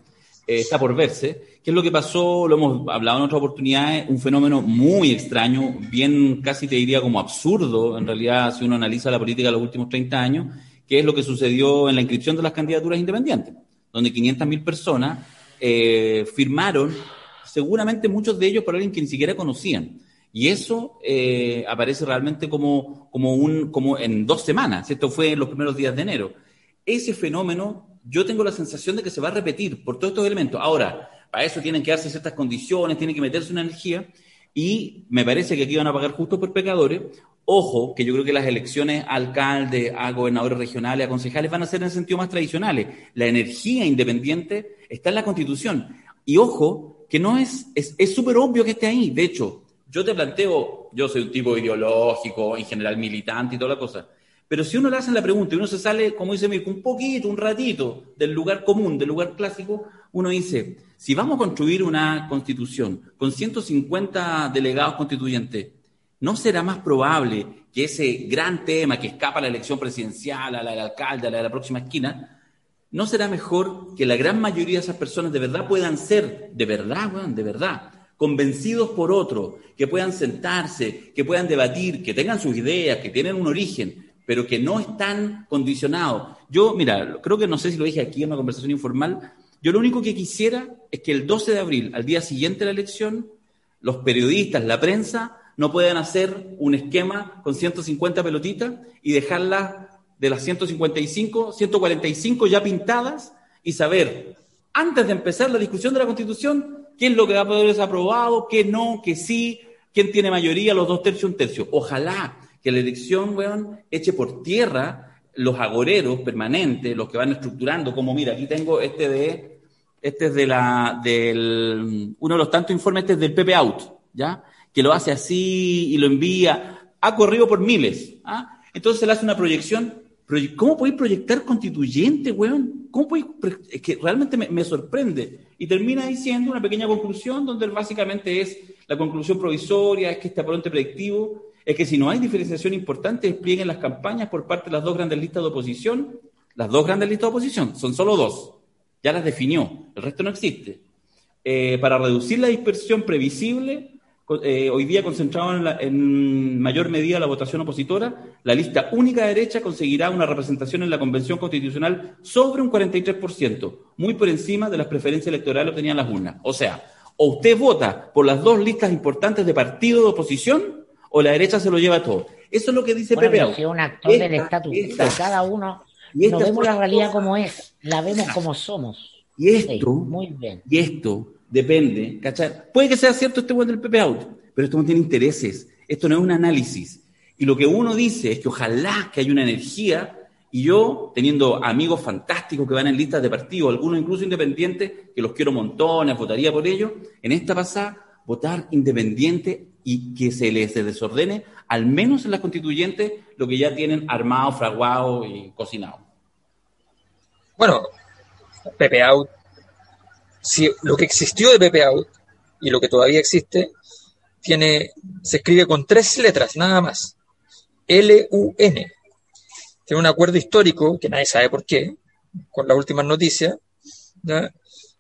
eh, está por verse. ¿Qué es lo que pasó? Lo hemos hablado en otras oportunidades, un fenómeno muy extraño, bien casi te diría como absurdo, en realidad, si uno analiza la política de los últimos 30 años, que es lo que sucedió en la inscripción de las candidaturas independientes, donde 500.000 personas eh, firmaron, seguramente muchos de ellos por alguien que ni siquiera conocían. Y eso eh, aparece realmente como, como, un, como en dos semanas. Esto fue en los primeros días de enero. Ese fenómeno, yo tengo la sensación de que se va a repetir por todos estos elementos. Ahora, para eso tienen que darse ciertas condiciones, tienen que meterse una energía. Y me parece que aquí van a pagar justo por pecadores. Ojo, que yo creo que las elecciones a alcalde, a gobernadores regionales, a concejales van a ser en sentido más tradicionales. La energía independiente está en la Constitución. Y ojo, que no es, es súper obvio que esté ahí. De hecho, yo te planteo, yo soy un tipo ideológico, en general militante y toda la cosa, pero si uno le hace la pregunta y uno se sale, como dice Mirko, un poquito, un ratito del lugar común, del lugar clásico, uno dice, si vamos a construir una constitución con 150 delegados constituyentes, ¿no será más probable que ese gran tema que escapa a la elección presidencial, a la del alcalde, a la de la próxima esquina, ¿no será mejor que la gran mayoría de esas personas de verdad puedan ser, de verdad, de verdad, convencidos por otro, que puedan sentarse, que puedan debatir, que tengan sus ideas, que tienen un origen, pero que no están condicionados. Yo, mira, creo que no sé si lo dije aquí en una conversación informal, yo lo único que quisiera es que el 12 de abril, al día siguiente de la elección, los periodistas, la prensa, no puedan hacer un esquema con 150 pelotitas y dejarlas de las 155, 145 ya pintadas y saber, antes de empezar la discusión de la Constitución, ¿Qué es lo que va a poder ser aprobado? ¿Qué no? ¿Qué sí? ¿Quién tiene mayoría? Los dos tercios, un tercio. Ojalá que la elección, weón, eche por tierra los agoreros permanentes, los que van estructurando, como mira, aquí tengo este de, este es de la, del, uno de los tantos informes, este es del Pepe Out, ¿ya? Que lo hace así y lo envía, ha corrido por miles, ¿ah? Entonces le hace una proyección ¿Cómo podéis proyectar constituyente, weón? ¿Cómo podéis.? Es que realmente me, sorprende. Y termina diciendo una pequeña conclusión, donde básicamente es la conclusión provisoria, es que este apronte predictivo, es que si no hay diferenciación importante, desplieguen las campañas por parte de las dos grandes listas de oposición. Las dos grandes listas de oposición, son solo dos. Ya las definió, el resto no existe. Eh, para reducir la dispersión previsible, eh, hoy día concentrado en, mayor medida la votación opositora, la lista única de derecha conseguirá una representación en la Convención Constitucional sobre un 43%, muy por encima de las preferencias electorales obtenidas en las urnas. O sea, o usted vota por las dos listas importantes de partido de oposición, o la derecha se lo lleva todo. Eso es lo que dice Pepe Es un actor del estatus. Cada uno no vemos la realidad como es, la vemos como somos. Y esto, muy bien. y esto depende, ¿cachai? Puede que sea cierto este buen del PP Out, pero esto no tiene intereses, esto no es un análisis. Y lo que uno dice es que ojalá que haya una energía, y yo, teniendo amigos fantásticos que van en listas de partido, algunos incluso independientes, que los quiero montones, votaría por ellos, en esta pasada, votar independiente y que se les desordene, al menos en las constituyentes, lo que ya tienen armado, fraguado y cocinado. Bueno, Pepe Out si lo que existió de Pepe Out y lo que todavía existe, tiene, se escribe con tres letras, nada más. L-U-N. Tiene un acuerdo histórico, que nadie sabe por qué, con las últimas noticias,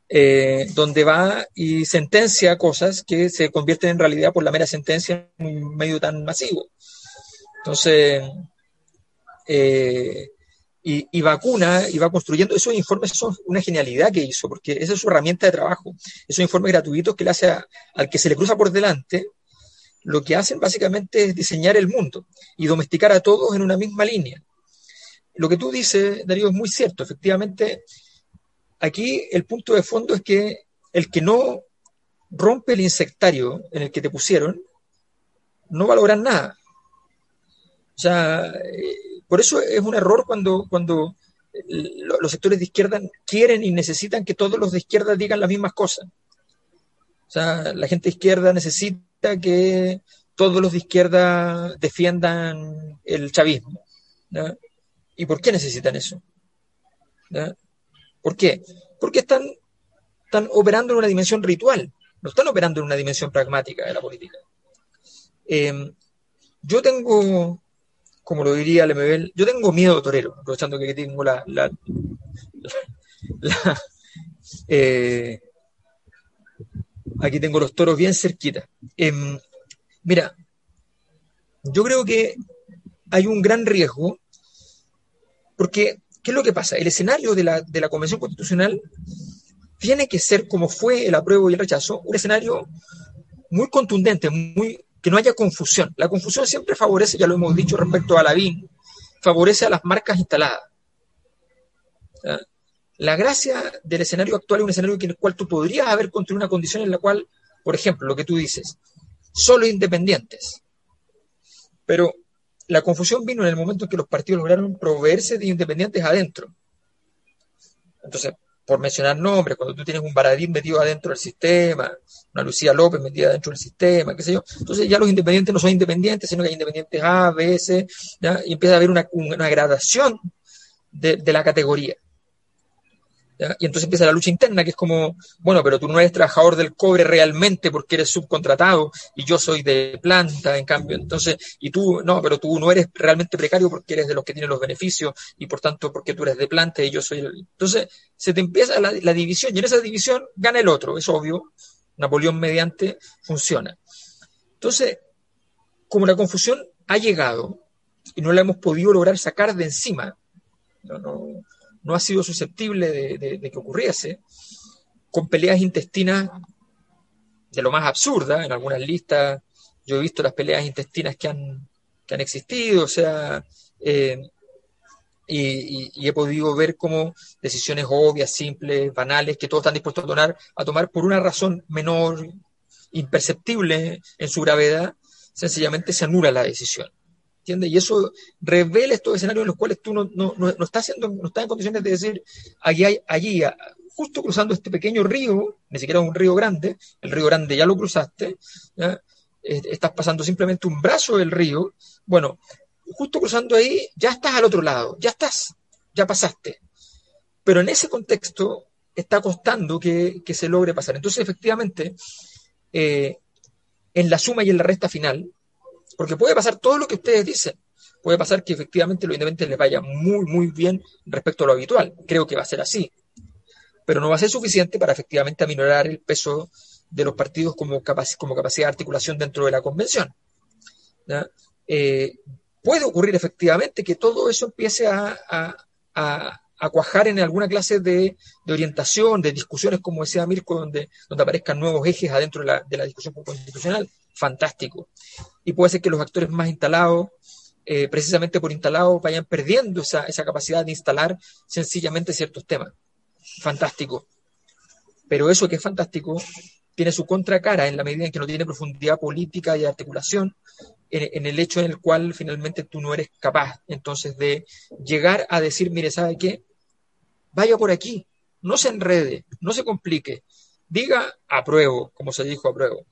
eh, donde va y sentencia cosas que se convierten en realidad por la mera sentencia en un medio tan masivo. Entonces, eh, y, vacuna y va construyendo. Esos informes son una genialidad que hizo, porque esa es su herramienta de trabajo. Esos informes gratuitos que le hace al que se le cruza por delante, lo que hacen básicamente es diseñar el mundo y domesticar a todos en una misma línea. Lo que tú dices, Darío, es muy cierto. Efectivamente, aquí el punto de fondo es que el que no rompe el insectario en el que te pusieron, no va a lograr nada. O sea, eh, por eso es un error cuando, cuando los sectores de izquierda quieren y necesitan que todos los de izquierda digan las mismas cosas. O sea, la gente de izquierda necesita que todos los de izquierda defiendan el chavismo. ¿Y por qué necesitan eso? ¿Por qué? Porque están, están operando en una dimensión ritual, no están operando en una dimensión pragmática de la política. Eh, yo tengo, como lo diría Lemebel, yo tengo miedo torero, aprovechando que tengo la, la, la, eh, aquí tengo los toros bien cerquita. Eh, mira, yo creo que hay un gran riesgo, porque, ¿qué es lo que pasa? El escenario de la, de la Convención Constitucional tiene que ser, como fue el apruebo y el rechazo, un escenario muy contundente, muy, que no haya confusión. La confusión siempre favorece, ya lo hemos dicho respecto a la BIN, favorece a las marcas instaladas. La gracia del escenario actual es un escenario en el cual tú podrías haber construido una condición en la cual, por ejemplo, lo que tú dices, solo independientes. Pero la confusión vino en el momento en que los partidos lograron proveerse de independientes adentro. Entonces, por mencionar nombres, cuando tú tienes un Baradín metido adentro del sistema, una Lucía López metida dentro del sistema, qué sé yo, entonces ya los independientes no son independientes, sino que hay independientes A, B, C, ¿ya? y empieza a haber una, una gradación de, de la categoría. Y entonces empieza la lucha interna, que es como, bueno, pero tú no eres trabajador del cobre realmente porque eres subcontratado y yo soy de planta, en cambio, entonces, y tú, no, pero tú no eres realmente precario porque eres de los que tienen los beneficios y por tanto porque tú eres de planta y yo soy el... Entonces, se te empieza la, la división y en esa división gana el otro, es obvio, Napoleón mediante funciona. Entonces, como la confusión ha llegado y no la hemos podido lograr sacar de encima, no, no, no ha sido susceptible de, que ocurriese, con peleas intestinas de lo más absurda, en algunas listas yo he visto las peleas intestinas que han, que han existido, o sea, eh, y, he podido ver como decisiones obvias, simples, banales, que todos están dispuestos a tomar por una razón menor, imperceptible en su gravedad, sencillamente se anula la decisión. Y eso revela estos escenarios en los cuales tú no, no, no, no estás no estás en condiciones de decir, allí, allí, justo cruzando este pequeño río, ni siquiera un río grande, el río grande ya lo cruzaste, estás pasando simplemente un brazo del río, bueno, justo cruzando ahí, ya estás al otro lado, ya estás, ya pasaste. Pero en ese contexto está costando que, que se logre pasar. Entonces, efectivamente, eh, en la suma y en la resta final, porque puede pasar todo lo que ustedes dicen. Puede pasar que efectivamente los independientes les vaya muy, muy bien respecto a lo habitual. Creo que va a ser así. Pero no va a ser suficiente para efectivamente aminorar el peso de los partidos como, como capacidad de articulación dentro de la convención. Eh, puede ocurrir efectivamente que todo eso empiece a, cuajar en alguna clase de, de, orientación, de discusiones, como decía Mirko, donde, donde aparezcan nuevos ejes adentro de la, de la discusión constitucional fantástico. Y puede ser que los actores más instalados, eh, precisamente por instalados, vayan perdiendo esa, esa capacidad de instalar sencillamente ciertos temas. Fantástico. Pero eso que es fantástico tiene su contracara en la medida en que no tiene profundidad política y articulación, en, en, el hecho en el cual finalmente tú no eres capaz entonces de llegar a decir, mire, ¿sabe qué? Vaya por aquí, no se enrede, no se complique, diga apruebo, como se dijo apruebo.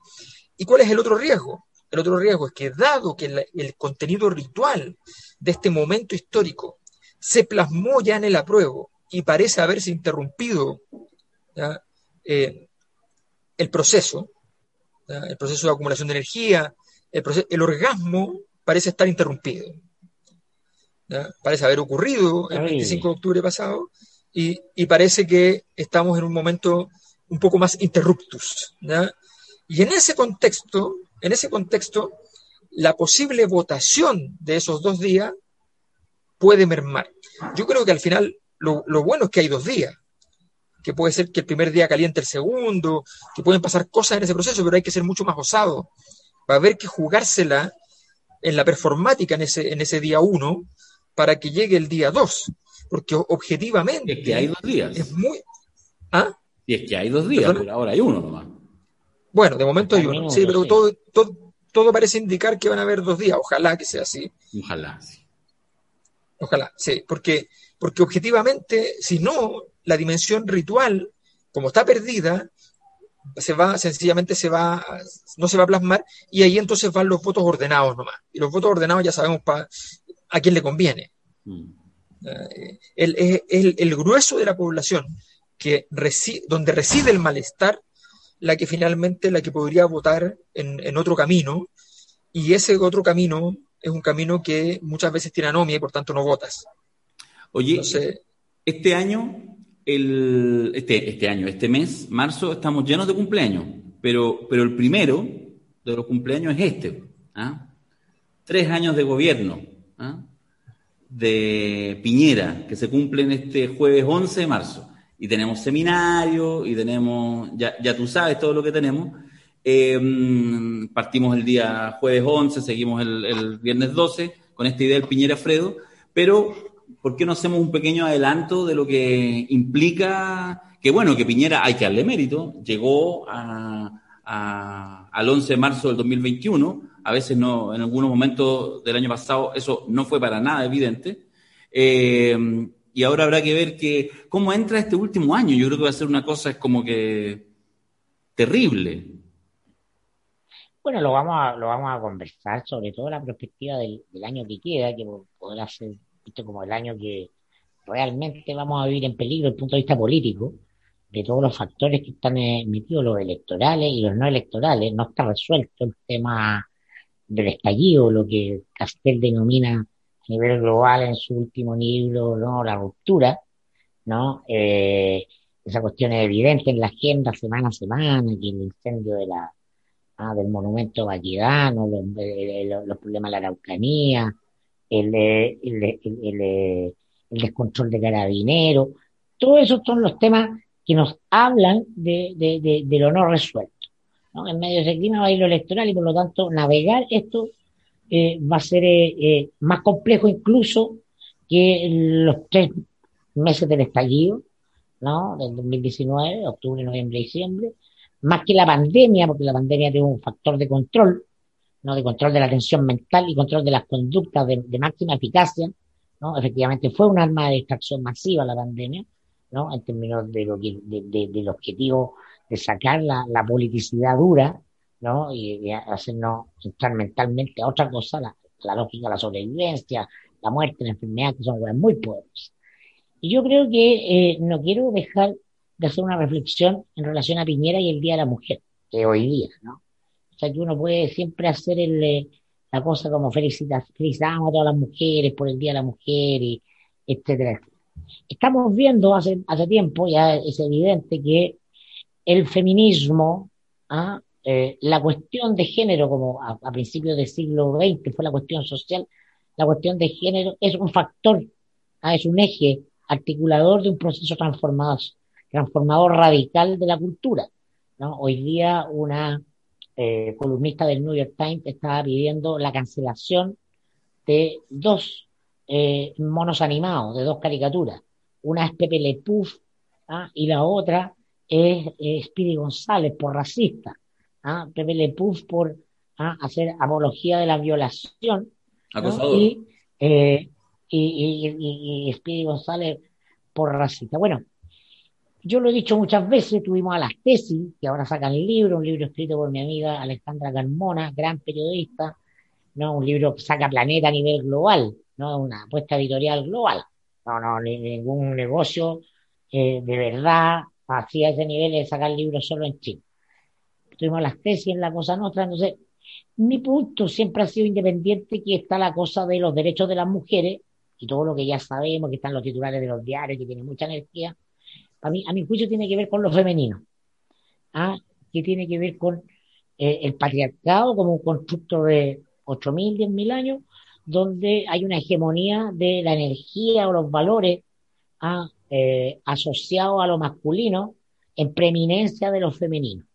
¿Y cuál es el otro riesgo? El otro riesgo es que dado que el, el contenido ritual de este momento histórico se plasmó ya en el apruebo y parece haberse interrumpido eh, el proceso, ¿ya? el proceso de acumulación de energía, el, proceso, el orgasmo parece estar interrumpido. ¿ya? Parece haber ocurrido el 25 de octubre pasado y, y, parece que estamos en un momento un poco más interruptus. ¿ya? Y en ese contexto, en ese contexto, la posible votación de esos dos días puede mermar. Yo creo que al final lo, lo, bueno es que hay dos días, que puede ser que el primer día caliente el segundo, que pueden pasar cosas en ese proceso, pero hay que ser mucho más osado. Va a haber que jugársela en la performática en ese, en ese día uno para que llegue el día dos, porque objetivamente es que hay dos días. Es muy... ¿Ah? Y es que hay dos días, por ahora hay uno nomás. Bueno, de momento hay uno, sí, pero. Todo, todo, todo, parece indicar que van a haber dos días. Ojalá que sea así. Ojalá, sí. Ojalá, sí, porque, porque objetivamente, si no, la dimensión ritual, como está perdida, se va, sencillamente se va, no se va a plasmar, y ahí entonces van los votos ordenados nomás. Y los votos ordenados ya sabemos pa, a quién le conviene. Mm. Uh, el, el, el, el, grueso de la población que reside, donde reside el malestar la que finalmente, la que podría votar en, en otro camino y ese otro camino es un camino que muchas veces tiene anomia y por tanto no votas. Oye, este año, el, este, este año, este mes, marzo, estamos llenos de cumpleaños, pero, pero el primero de los cumpleaños es este. ¿ah? Tres años de gobierno ¿ah? de Piñera, que se cumplen este jueves 11 de marzo. Y tenemos seminario, y tenemos, ya, ya tú sabes todo lo que tenemos. Em, partimos el día jueves 11, seguimos el, viernes 12 con esta idea del Piñera Fredo, pero ¿por qué no hacemos un pequeño adelanto de lo que implica que, bueno, que Piñera, hay que darle mérito, llegó al 11 de marzo del 2021, a veces no, en algunos momentos del año pasado eso no fue para nada evidente, em, y ahora habrá que ver que cómo entra este último año, yo creo que va a ser una cosa como que terrible, bueno, lo vamos a, lo vamos a conversar, sobre todo la perspectiva del, año que queda, que podrá ser visto como el año que realmente vamos a vivir en peligro desde el punto de vista político, de todos los factores que están eh, metidos, los electorales y los no electorales. No está resuelto el tema del estallido, lo que Castel denomina nivel global en su último libro, ¿no? La ruptura, ¿no? Eh, esa cuestión es evidente en la agenda semana a semana, el incendio de la ah, del monumento vaquedano, los, los, problemas de la Araucanía, el, el, el, descontrol de carabineros, todos esos son los temas que nos hablan de, de, de, lo no resuelto. ¿no? En medio de ese clima va a ir lo electoral y por lo tanto navegar esto eh, va a ser eh, eh, más complejo incluso que los tres meses del estallido, ¿no? Del 2019, octubre, noviembre, diciembre, más que la pandemia, porque la pandemia tiene un factor de control, ¿no? De control de la tensión mental y control de las conductas de, máxima eficacia, ¿no? Efectivamente fue un arma de distracción masiva la pandemia, ¿no? En términos de lo que, de, del objetivo de sacar la, la politicidad dura, ¿no? Y, hacernos entrar mentalmente a otra cosa, la, la lógica, la sobrevivencia, la muerte, la enfermedad, que son cosas muy poderosas. Y yo creo que eh, no quiero dejar de hacer una reflexión en relación a Piñera y el Día de la Mujer, que hoy día, ¿no? O sea, que uno puede siempre hacer el, eh, la cosa como felicitar, felicitamos a todas las mujeres por el Día de la Mujer, y etcétera, Estamos viendo hace, hace tiempo, ya es evidente que el feminismo, ¿ah? Eh, la cuestión de género, como a, principios del siglo XX fue la cuestión social, la cuestión de género es un factor, ¿ah? es un eje articulador de un proceso transformador transformador radical de la cultura. Hoy día una eh, columnista del New York Times estaba pidiendo la cancelación de dos eh, monos animados, de dos caricaturas. Una es Pepe Le ¿ah? y la otra es, Speedy González por racista. ¿Ah? Pepe Le Puff por hacer apología de la violación. Y, eh, y, y, y Speedy González por racista. Bueno, yo lo he dicho muchas veces, tuvimos a las tesis, que ahora sacan el libro, un libro escrito por mi amiga Alejandra Carmona, gran periodista, ¿no? Un libro que saca Planeta a nivel global, ¿no? Una apuesta editorial global. No, no, ningún negocio eh, de verdad hacia ese nivel de sacar libros solo en Chile. Tuvimos las tesis en la cosa nuestra, entonces, mi punto siempre ha sido independiente que está la cosa de los derechos de las mujeres y todo lo que ya sabemos, que están los titulares de los diarios, que tienen mucha energía, a, mi juicio tiene que ver con lo femenino, ¿ah? que tiene que ver con eh, el patriarcado como un constructo de 8.000, 10.000 años, donde hay una hegemonía de la energía o los valores ¿ah? eh, asociados a lo masculino en preeminencia de lo femenino.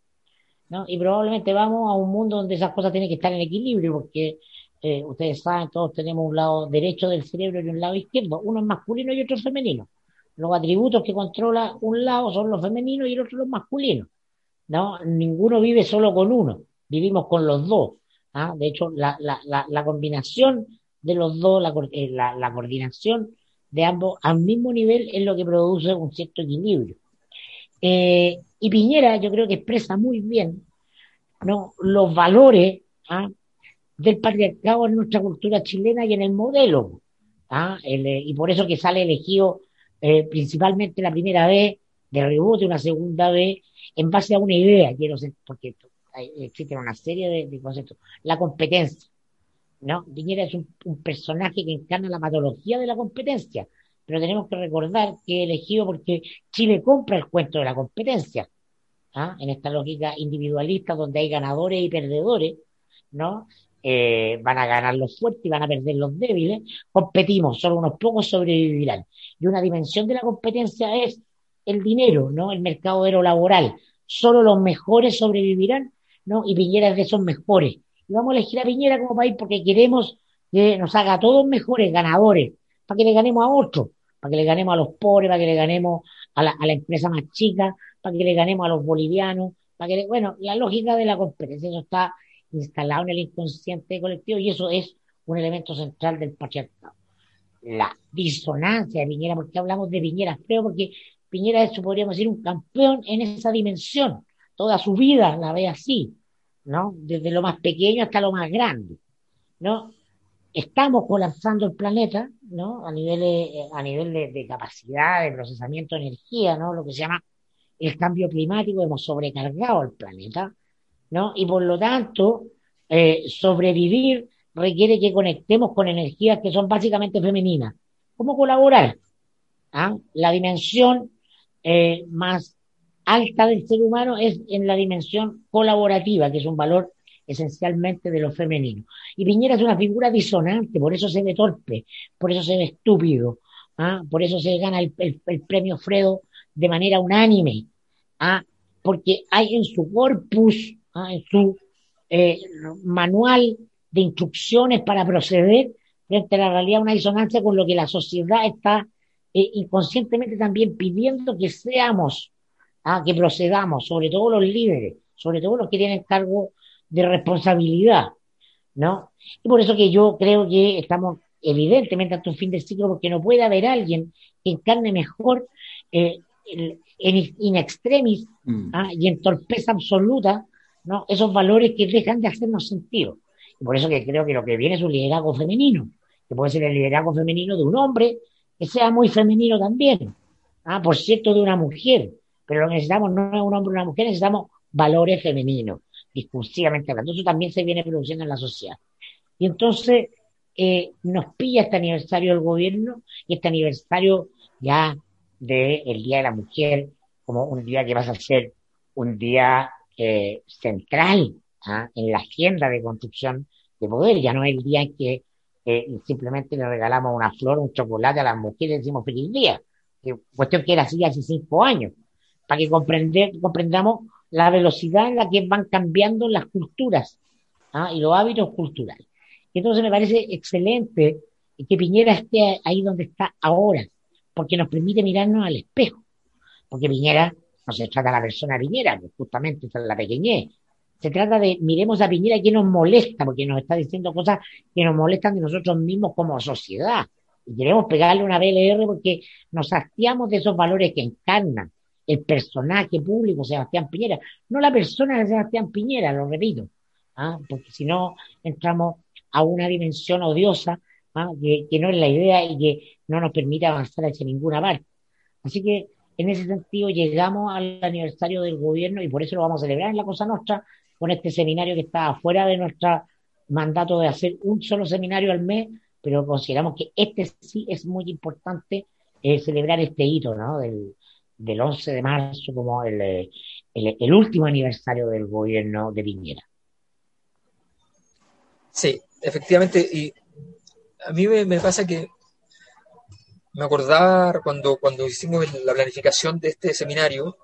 Y probablemente vamos a un mundo donde esas cosas tienen que estar en equilibrio, porque eh, ustedes saben, todos tenemos un lado derecho del cerebro y un lado izquierdo, uno es masculino y otro es femenino los atributos que controla un lado son los femeninos y el otro los masculinos. ¿no? Ninguno vive solo con uno, vivimos con los dos. ¿ah? De hecho, la, la, la, combinación de los dos, eh, la, la, coordinación de ambos al mismo nivel es lo que produce un cierto equilibrio. Eh, y Piñera yo creo que expresa muy bien los valores ¿ah? del patriarcado en nuestra cultura chilena y en el modelo. ¿ah? Eh, y por eso que sale elegido eh, principalmente la primera vez de rebote, una segunda vez, en base a una idea, quiero ser, porque existen una serie de, conceptos. La competencia, ¿no? Piñera es un, personaje que encarna la patología de la competencia, pero tenemos que recordar que elegido porque Chile compra el cuento de la competencia, ¿ah? en esta lógica individualista donde hay ganadores y perdedores, ¿no? Eh, van a ganar los fuertes y van a perder los débiles, competimos, solo unos pocos sobrevivirán. Y una dimensión de la competencia es el dinero, ¿no? El mercado de lo laboral. Solo los mejores sobrevivirán, ¿no? Y Piñera es de esos mejores. Y vamos a elegir a Piñera como país porque queremos que nos haga a todos mejores, ganadores, para que le ganemos a otros, para que le ganemos a los pobres, para que le ganemos a la, empresa más chica, para que le ganemos a los bolivianos, para que le, bueno, la lógica de la competencia, eso está instalado en el inconsciente colectivo y eso es un elemento central del patriarcado. La disonancia de Piñera, porque hablamos de Piñera feo, porque Piñera es, podríamos decir, un campeón en esa dimensión. Toda su vida la ve así, ¿no? Desde lo más pequeño hasta lo más grande, ¿no? Estamos colapsando el planeta, ¿no? A nivel, eh, a nivel de, de, capacidad de procesamiento de energía, ¿no? Lo que se llama el cambio climático, hemos sobrecargado el planeta, ¿no? Y por lo tanto, eh, sobrevivir requiere que conectemos con energías que son básicamente femeninas. ¿Cómo colaborar? ¿Ah? La dimensión eh, más alta del ser humano es en la dimensión colaborativa, que es un valor esencialmente de lo femenino. Y Piñera es una figura disonante, por eso se ve torpe, por eso se ve estúpido, ¿ah? por eso se gana el, premio Fredo de manera unánime, ¿ah? porque hay en su corpus ¿ah? en su eh, manual de instrucciones para proceder frente a la realidad una disonancia con lo que la sociedad está eh, inconscientemente también pidiendo que seamos, ¿ah? que procedamos, sobre todo los líderes, sobre todo los que tienen cargo de responsabilidad, ¿no? Y por eso que yo creo que estamos evidentemente ante un fin del ciclo porque no puede haber alguien que encarne mejor eh, en in extremis mm. ¿ah? y en torpeza absoluta ¿no? Esos valores que dejan de hacernos sentido. Y por eso que creo que lo que viene es un liderazgo femenino, que puede ser el liderazgo femenino de un hombre, que sea muy femenino también. Ah, por cierto, de una mujer. Pero lo que necesitamos no es un hombre o una mujer, necesitamos valores femeninos, discursivamente hablando. Eso también se viene produciendo en la sociedad. Y entonces eh, nos pilla este aniversario del gobierno y este aniversario ya del Día de la Mujer como un día que va a ser un día eh, central ¿ah? en la agenda de construcción de poder. Ya no es el día en que eh, simplemente le regalamos una flor, un chocolate a las mujeres y decimos feliz día. cuestión que era así hace cinco años. Para que comprender, comprendamos la velocidad en la que van cambiando las culturas ¿ah? y los hábitos culturales. Entonces me parece excelente que Piñera esté ahí donde está ahora, porque nos permite mirarnos al espejo. Porque Piñera no se trata de la persona Piñera, que justamente es la pequeñez. Se trata de miremos a Piñera y que nos molesta, porque nos está diciendo cosas que nos molestan de nosotros mismos como sociedad. Y queremos pegarle una BLR porque nos hastiamos de esos valores que encarnan el personaje público Sebastián Piñera, no la persona de Sebastián Piñera, lo repito, ¿ah? porque si no entramos a una dimensión odiosa ¿ah? que, que, no es la idea y que no nos permite avanzar hacia ninguna parte. Así que en ese sentido, llegamos al aniversario del gobierno y por eso lo vamos a celebrar en la Cosa Nostra con este seminario que está fuera de nuestro mandato de hacer un solo seminario al mes, pero consideramos que este sí es muy importante eh, celebrar este hito, ¿no? Del, del 11 de marzo como el, el, el, último aniversario del gobierno de Piñera. Sí, efectivamente, y a mí me, me pasa que me acordaba cuando, cuando hicimos la planificación de este seminario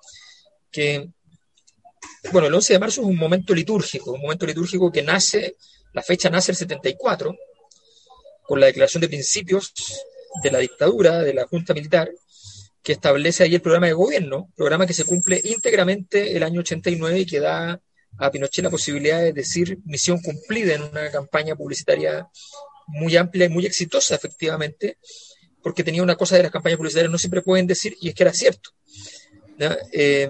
que, bueno, el 11 de marzo es un momento litúrgico, un momento litúrgico que nace, la fecha nace el 74, con la declaración de principios de la dictadura, de la Junta Militar, que establece ahí el programa de gobierno, programa que se cumple íntegramente el año 89 y que da a Pinochet la posibilidad de decir misión cumplida en una campaña publicitaria muy amplia y muy exitosa, efectivamente, porque tenía una cosa de las campañas publicitarias, no siempre pueden decir, y es que era cierto. Eh,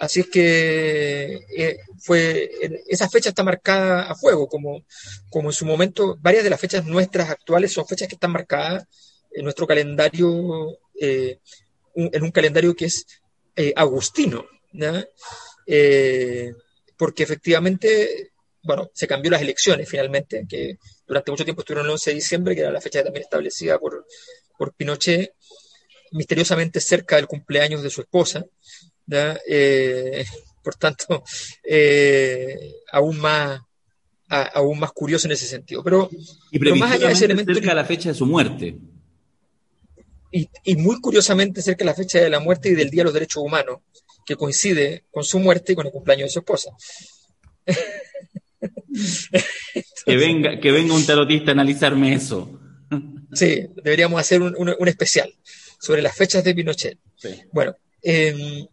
así es que eh, fue, esa fecha está marcada a fuego, como, como en su momento, varias de las fechas nuestras actuales son fechas que están marcadas en nuestro calendario, eh, en un calendario que es agustino. porque efectivamente, bueno, se cambió las elecciones finalmente, que durante mucho tiempo estuvieron el 11 de diciembre, que era la fecha también establecida por, por Pinochet, misteriosamente cerca del cumpleaños de su esposa. Eh, por tanto, eh, aún más aún más curioso en ese sentido. Pero, y más allá de ese elemento. Cerca de la fecha de su muerte. Y, y, muy curiosamente cerca de la fecha de la muerte y del Día de los Derechos Humanos, que coincide con su muerte y con el cumpleaños de su esposa. que, venga, que venga un tarotista a analizarme eso. sí, deberíamos hacer un, un, especial sobre las fechas de Pinochet. Bueno, em,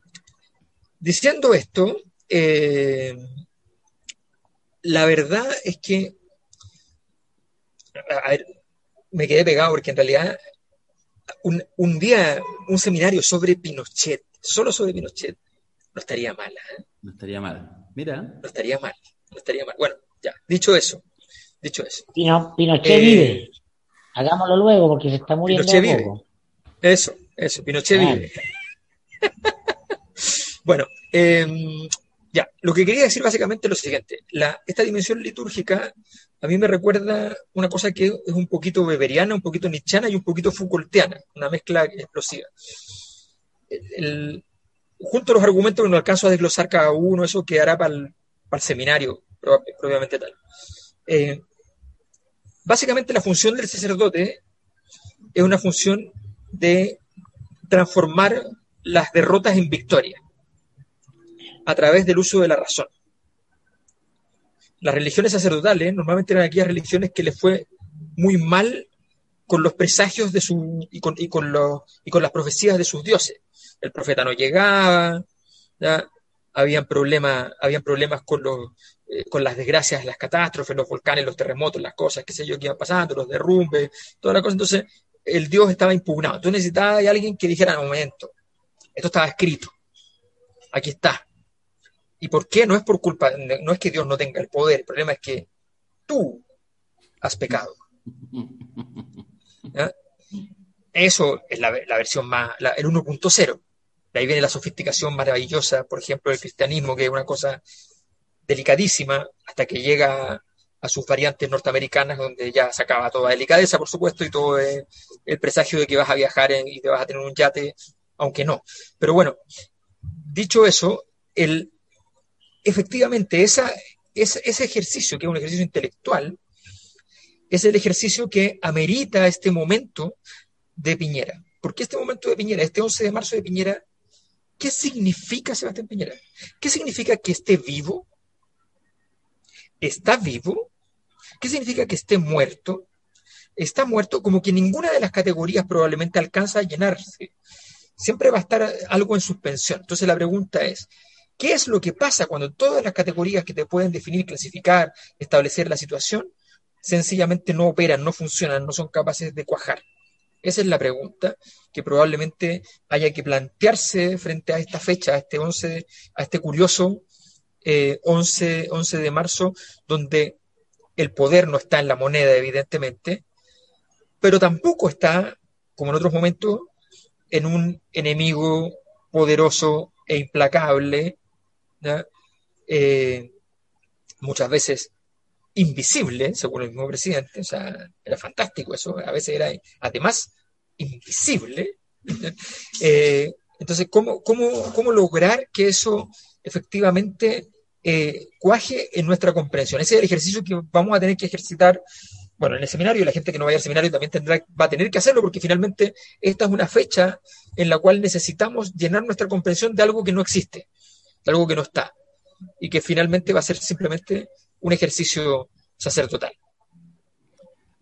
diciendo esto, eh, la verdad es que, a ver, me quedé pegado porque en realidad un, un, día, un seminario sobre Pinochet, solo sobre Pinochet, no estaría mal. ¿eh? No estaría mal. Mira. No estaría mal, no estaría mal. Bueno, ya, dicho eso, dicho eso. Pinochet eh, vive. Hagámoslo luego porque se está muriendo Pinochet vive. Eso, eso, Pinochet vive. bueno, eh, ya, lo que quería decir básicamente es lo siguiente. Esta dimensión litúrgica a mí me recuerda una cosa que es un poquito beberiana, un poquito nichana y un poquito Foucaultiana, una mezcla explosiva. junto a los argumentos que no alcanzo a desglosar cada uno, eso quedará para el, el seminario, propiamente tal. Eh, básicamente la función del sacerdote es una función de transformar las derrotas en victoria a través del uso de la razón. Las religiones sacerdotales normalmente eran aquellas religiones que les fue muy mal con los presagios de su y con, y con, los, y con las profecías de sus dioses. El profeta no llegaba, habían problemas, habían problemas con los eh, con las desgracias, las catástrofes, los volcanes, los terremotos, las cosas, qué sé yo, que iban pasando, los derrumbes, toda la cosa. Entonces, el Dios estaba impugnado. Entonces necesitaba alguien que dijera, un momento, esto estaba escrito, aquí está, ¿Y por qué? No es por culpa, no es que Dios no tenga el poder, el problema es que tú has pecado. Eso es la, versión más, el 1.0. De ahí viene la sofisticación maravillosa, por ejemplo, del cristianismo, que es una cosa delicadísima, hasta que llega a sus variantes norteamericanas, donde ya se acaba toda delicadeza, por supuesto, y todo el presagio de que vas a viajar y te vas a tener un yate, aunque no. Pero bueno, dicho eso, el, efectivamente, esa, ese ejercicio, que es un ejercicio intelectual, es el ejercicio que amerita este momento de Piñera. ¿Por qué este momento de Piñera, este 11 de marzo de Piñera? ¿Qué significa Sebastián Piñera? ¿Qué significa que esté vivo? ¿Está vivo? ¿Qué significa que esté muerto? Está muerto como que ninguna de las categorías probablemente alcanza a llenarse. Siempre va a estar algo en suspensión. Entonces la pregunta es, ¿Qué es lo que pasa cuando todas las categorías que te pueden definir, clasificar, establecer la situación, sencillamente no operan, no funcionan, no son capaces de cuajar? Esa es la pregunta que probablemente haya que plantearse frente a esta fecha, a este 11, a este curioso 11, eh, 11 de marzo, donde el poder no está en la moneda, evidentemente, pero tampoco está, como en otros momentos, en un enemigo poderoso e implacable eh, muchas veces invisible, según el mismo presidente, o sea, era fantástico eso, a veces era además invisible. Eh, entonces, ¿cómo, cómo, lograr que eso efectivamente eh, cuaje en nuestra comprensión? Ese es el ejercicio que vamos a tener que ejercitar, bueno, en el seminario, la gente que no vaya al seminario también tendrá, va a tener que hacerlo, porque finalmente esta es una fecha en la cual necesitamos llenar nuestra comprensión de algo que no existe algo que no está, y que finalmente va a ser simplemente un ejercicio sacerdotal.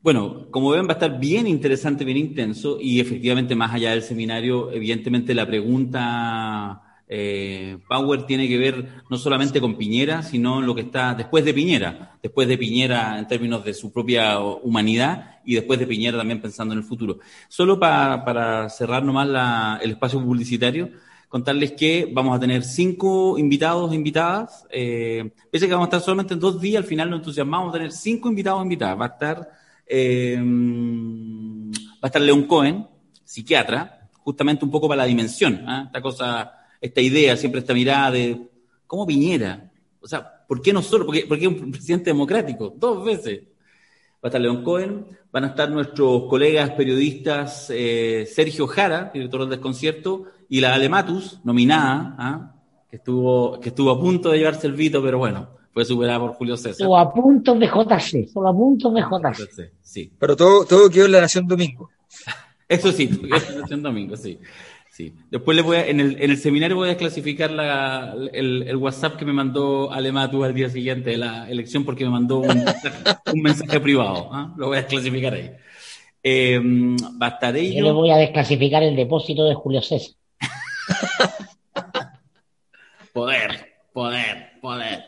Bueno, como ven, va a estar bien interesante, bien intenso, y efectivamente, más allá del seminario, evidentemente la pregunta eh, Power tiene que ver no solamente con Piñera, sino lo que está después de Piñera, después de Piñera en términos de su propia humanidad y después de Piñera también pensando en el futuro. Solo para cerrar nomás el espacio publicitario, contarles que vamos a tener cinco invitados e invitadas. Eh, pese a que vamos a estar solamente en dos días, al final nos entusiasmamos a tener cinco invitados e invitadas. Va a estar, eh, va a estar León Cohen, psiquiatra, justamente un poco para la dimensión. ¿ah? Esta cosa, esta idea, siempre esta mirada de cómo Piñera O sea, ¿por qué nosotros? Porque, porque es un presidente democrático, dos veces. Va a estar León Cohen, van a estar nuestros colegas periodistas eh, Sergio Jara, director del desconcierto, y la Alematus, nominada, ¿ah? que, estuvo, que estuvo a punto de llevarse el Vito, pero bueno, fue superada por Julio César. Estuvo a punto de JC, solo a punto de JC. Sí. Pero todo, todo quedó en la Nación Domingo. Eso sí, todo quedó en la Nación Domingo, sí. Sí. Después le voy a, en, el, en el seminario voy a desclasificar la, el, el, WhatsApp que me mandó Alematu al día siguiente de la elección porque me mandó un mensaje, un mensaje privado. ¿ah? Lo voy a desclasificar ahí. Eh. Yo le voy a desclasificar el depósito de Julio César. poder, poder, poder.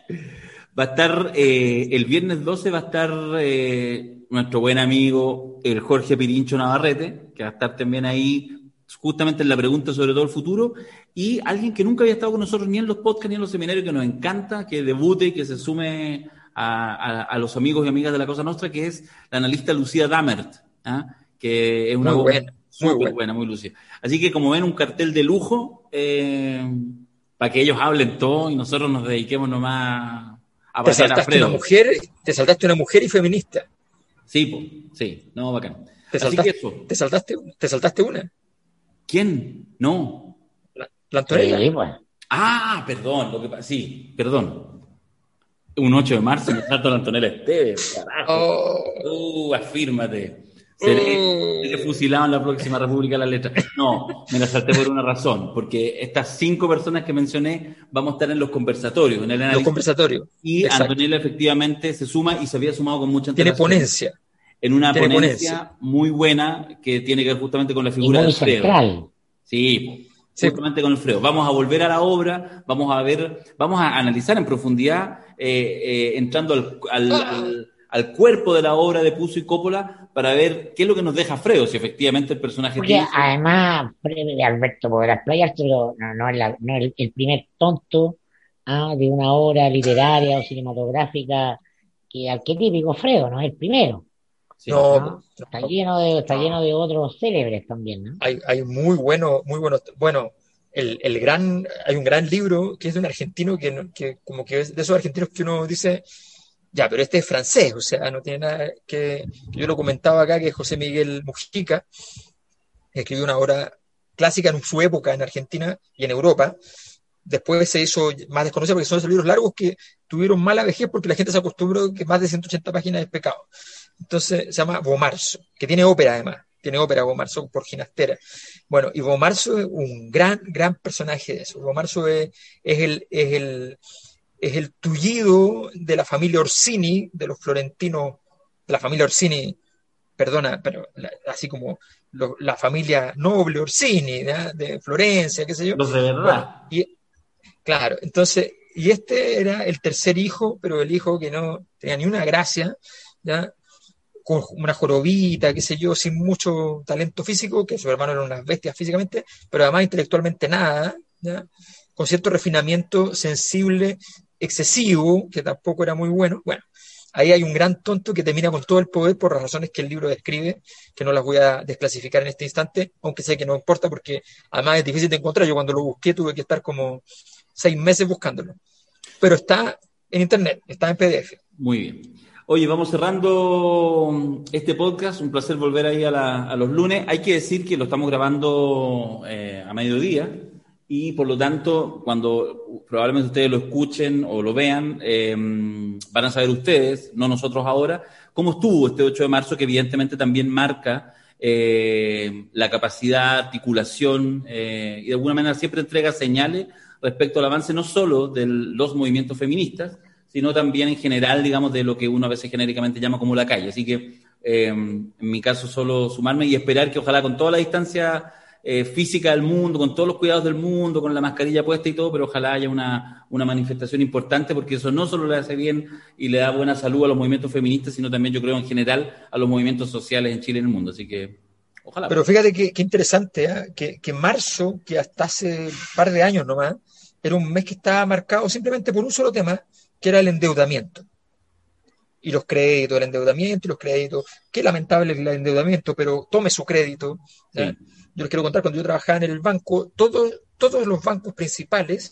Va a estar eh, el viernes 12 va a estar eh, nuestro buen amigo el Jorge Pirincho Navarrete, que va a estar también ahí justamente en la pregunta sobre todo el futuro, y alguien que nunca había estado con nosotros ni en los podcasts ni en los seminarios, que nos encanta, que debute y que se sume a, a, a los amigos y amigas de la Cosa Nostra, que es la analista Lucía Damert, ¿ah? que es una muy buena, muy buena. buena, muy lucida. Así que como ven, un cartel de lujo eh, para que ellos hablen todo y nosotros nos dediquemos nomás a te saltaste una mujer, te saltaste una mujer y feminista. Sí, po, sí, no, bacán. Te saltaste, te saltaste, te saltaste una. ¿Quién? No. La, la. Sí, pues. Ah, perdón, lo que pasa, sí, perdón. Un 8 de marzo me salto la Antonella Esteves, carajo. Oh. Uh, afírmate. Seré, seré fusilado en la próxima República de la Letra. No, me la salté por una razón, porque estas cinco personas que mencioné vamos a estar en los conversatorios, en el Los análisis. conversatorios. Y Exacto. Antonella efectivamente se suma y se había sumado con mucha Tiene ponencia. En una ponencia, muy buena que tiene que ver justamente con la figura de Alfredo. Sí, Sí. justamente con Alfredo. Vamos a volver a la obra, vamos a ver, vamos a analizar en profundidad, eh, eh, entrando al, al, al- al cuerpo de la obra de Puzo y Coppola para ver qué es lo que nos deja Alfredo, si efectivamente el personaje Porque tiene- además, Alberto podrá explayarse, pero no, no es, la- no es el, primer tonto ah, de una obra literaria o cinematográfica que arquetípico Fredo, no es el primero. Sí. No, ¿no? Está lleno de, está lleno de otros célebres también, ¿no? hay, hay muy bueno, muy buenos. Bueno, el, el gran, hay un gran libro que es de un argentino que, no- que como que es de esos argentinos que uno dice, ya, pero este es francés, o sea, no tiene nada que. Yo lo comentaba acá que José Miguel Mujica escribió una obra clásica en su época en Argentina y en Europa. Después se hizo más desconocida porque son esos libros largos que tuvieron mala vejez porque la gente se acostumbró que más de 180 páginas es pecado. Entonces se llama Bomarzo, que tiene ópera además, tiene ópera Bomarzo por Ginastera. Bueno, y Bomarzo es un gran, gran personaje de eso. Bomarzo es, es el, es el, es el tullido de la familia Orsini, de los florentinos, de la familia Orsini, perdona, pero la- así como lo- la familia noble Orsini, ¿ya? de Florencia, qué sé yo. Los de verdad. Bueno, y, claro, entonces, y este era el tercer hijo, pero el hijo que no tenía ni una gracia, ¿ya? Una jorobita, qué sé yo, sin mucho talento físico, que su hermano era unas bestias físicamente, pero además intelectualmente nada, con cierto refinamiento sensible, excesivo, que tampoco era muy bueno. Bueno, ahí hay un gran tonto que termina con todo el poder por las razones que el libro describe, que no las voy a desclasificar en este instante, aunque sé que no importa porque además es difícil de encontrar. Yo cuando lo busqué tuve que estar como seis meses buscándolo. Pero está en internet, está en PDF. Muy bien. Oye, vamos cerrando este podcast. Un placer volver ahí a, la- a los lunes. Hay que decir que lo estamos grabando eh, a mediodía y por lo tanto, cuando probablemente ustedes lo escuchen o lo vean, eh, van a saber ustedes, no nosotros ahora, cómo estuvo este 8 de marzo, que evidentemente también marca eh, la capacidad, articulación eh, y de alguna manera siempre entrega señales respecto al avance no solo de los movimientos feministas, sino también en general, digamos, de lo que uno a veces genéricamente llama como la calle. Así que, eh, en mi caso, solo sumarme y esperar que ojalá con toda la distancia eh, física del mundo, con todos los cuidados del mundo, con la mascarilla puesta y todo, pero ojalá haya una, una manifestación importante, porque eso no solo le hace bien y le da buena salud a los movimientos feministas, sino también, yo creo, en general, a los movimientos sociales en Chile y en el mundo. Así que, ojalá. Pero fíjate qué, qué interesante, ¿eh? que, que marzo, que hasta hace un par de años nomás, era un mes que estaba marcado simplemente por un solo tema, que era el endeudamiento. Y los créditos, el endeudamiento y los créditos. Qué lamentable el endeudamiento, pero tome su crédito. Yo les quiero contar, cuando yo trabajaba en el banco, todos, todos los bancos principales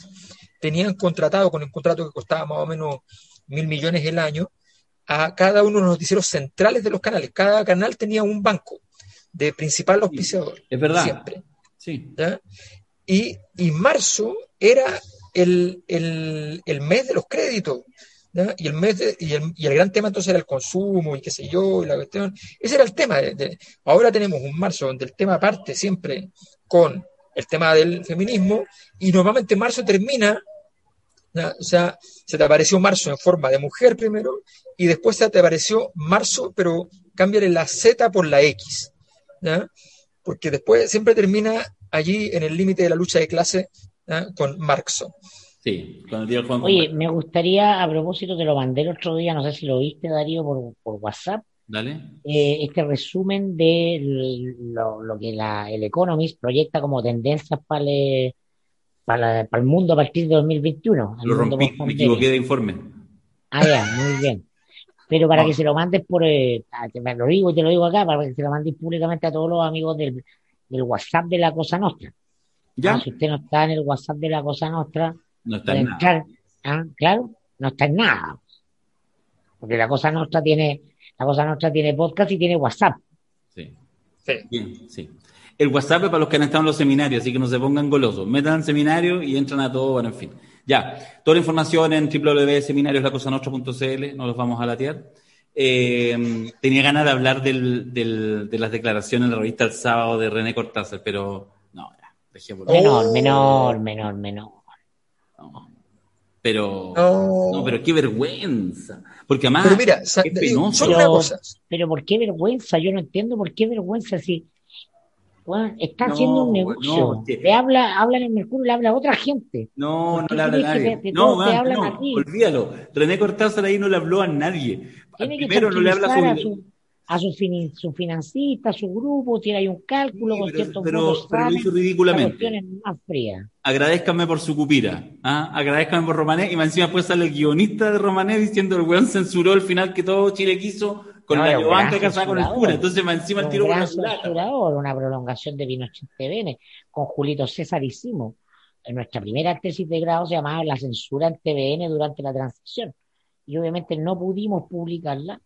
tenían contratado con un contrato que costaba más o menos mil millones el año a cada uno de los noticieros centrales de los canales. Cada canal tenía un banco de principal auspiciador. Es verdad. Siempre. Sí. ¿ya? Y, y marzo era el, el, el mes de los créditos. Y, el mes y, el, y el gran tema entonces era el consumo y qué sé yo, y la cuestión. Ese era el tema. de- ahora tenemos un marzo donde el tema parte siempre con el tema del feminismo y normalmente marzo termina, o sea, se te apareció marzo en forma de mujer primero y después se te apareció marzo, pero cámbiale la Z por la X. Porque después siempre termina allí en el límite de la lucha de clase ¿ya? con Marxo. Sí, con el día del Juan Oye, me gustaría, a propósito, te lo mandé el otro día, no sé si lo viste, Darío, por, por WhatsApp, Dale. eh, este resumen de lo, lo que la, el Economist proyecta como tendencias para el, para, la- para el mundo a partir de 2021. al Lo mundo rompí, me equivoqué de informe. Ah, ya, muy bien. Pero para No. que se lo mandes por, eh, te lo digo y te lo digo acá, para que se lo mandes públicamente a todos los amigos del, del WhatsApp de la Cosa Nostra. ¿Ya? Ah, si usted no está en el WhatsApp de la Cosa Nostra, No está en nada. ah, claro, no está en nada. Porque la Cosa Nostra tiene, la Cosa Nostra tiene podcast y tiene WhatsApp. Sí. Sí. Bien, sí. El WhatsApp es para los que han estado en los seminarios, así que no se pongan golosos. Metan en seminario y entran a todo, bueno, en fin. Ya, toda la información en www.seminarioslacosanostra.cl, no los vamos a latear. Eh, tenía ganas de hablar del, del- de las declaraciones en la revista el sábado de René Cortázar, pero no, dejémoslo. Menor, Oh. menor, menor, menor. No. Pero, No. no, pero qué vergüenza. Porque además, Pero mira, penoso. Pero-. Pero ¿por qué vergüenza? Yo no entiendo por qué vergüenza si bueno, está No, haciendo un no, negocio. Le habla, habla en el Mercurio, le habla a otra gente. No, ¿Por no le habla a nadie. No, man, no, a olvídalo. René Cortázar ahí no le habló a nadie. Tiene que Primero no le habla a su... a su, fin- su financista, a su grupo, tiene ahí un cálculo Sí, con pero- ciertos pero- votos pero lo hizo la ridículamente. más fría. Agradezcanme por su cupira. ¿ah? Agradezcanme por Romané. Y más encima después sale el guionista de Romané diciendo el weón censuró el final que todo Chile quiso con No, la gran casada con el cura. Entonces más encima el tiro gran la censurador, una prolongación de Pinochet TVN. Con Julito César hicimos. En nuestra primera tesis de grado se llamaba La censura en TVN durante la transición. Y obviamente no pudimos publicarla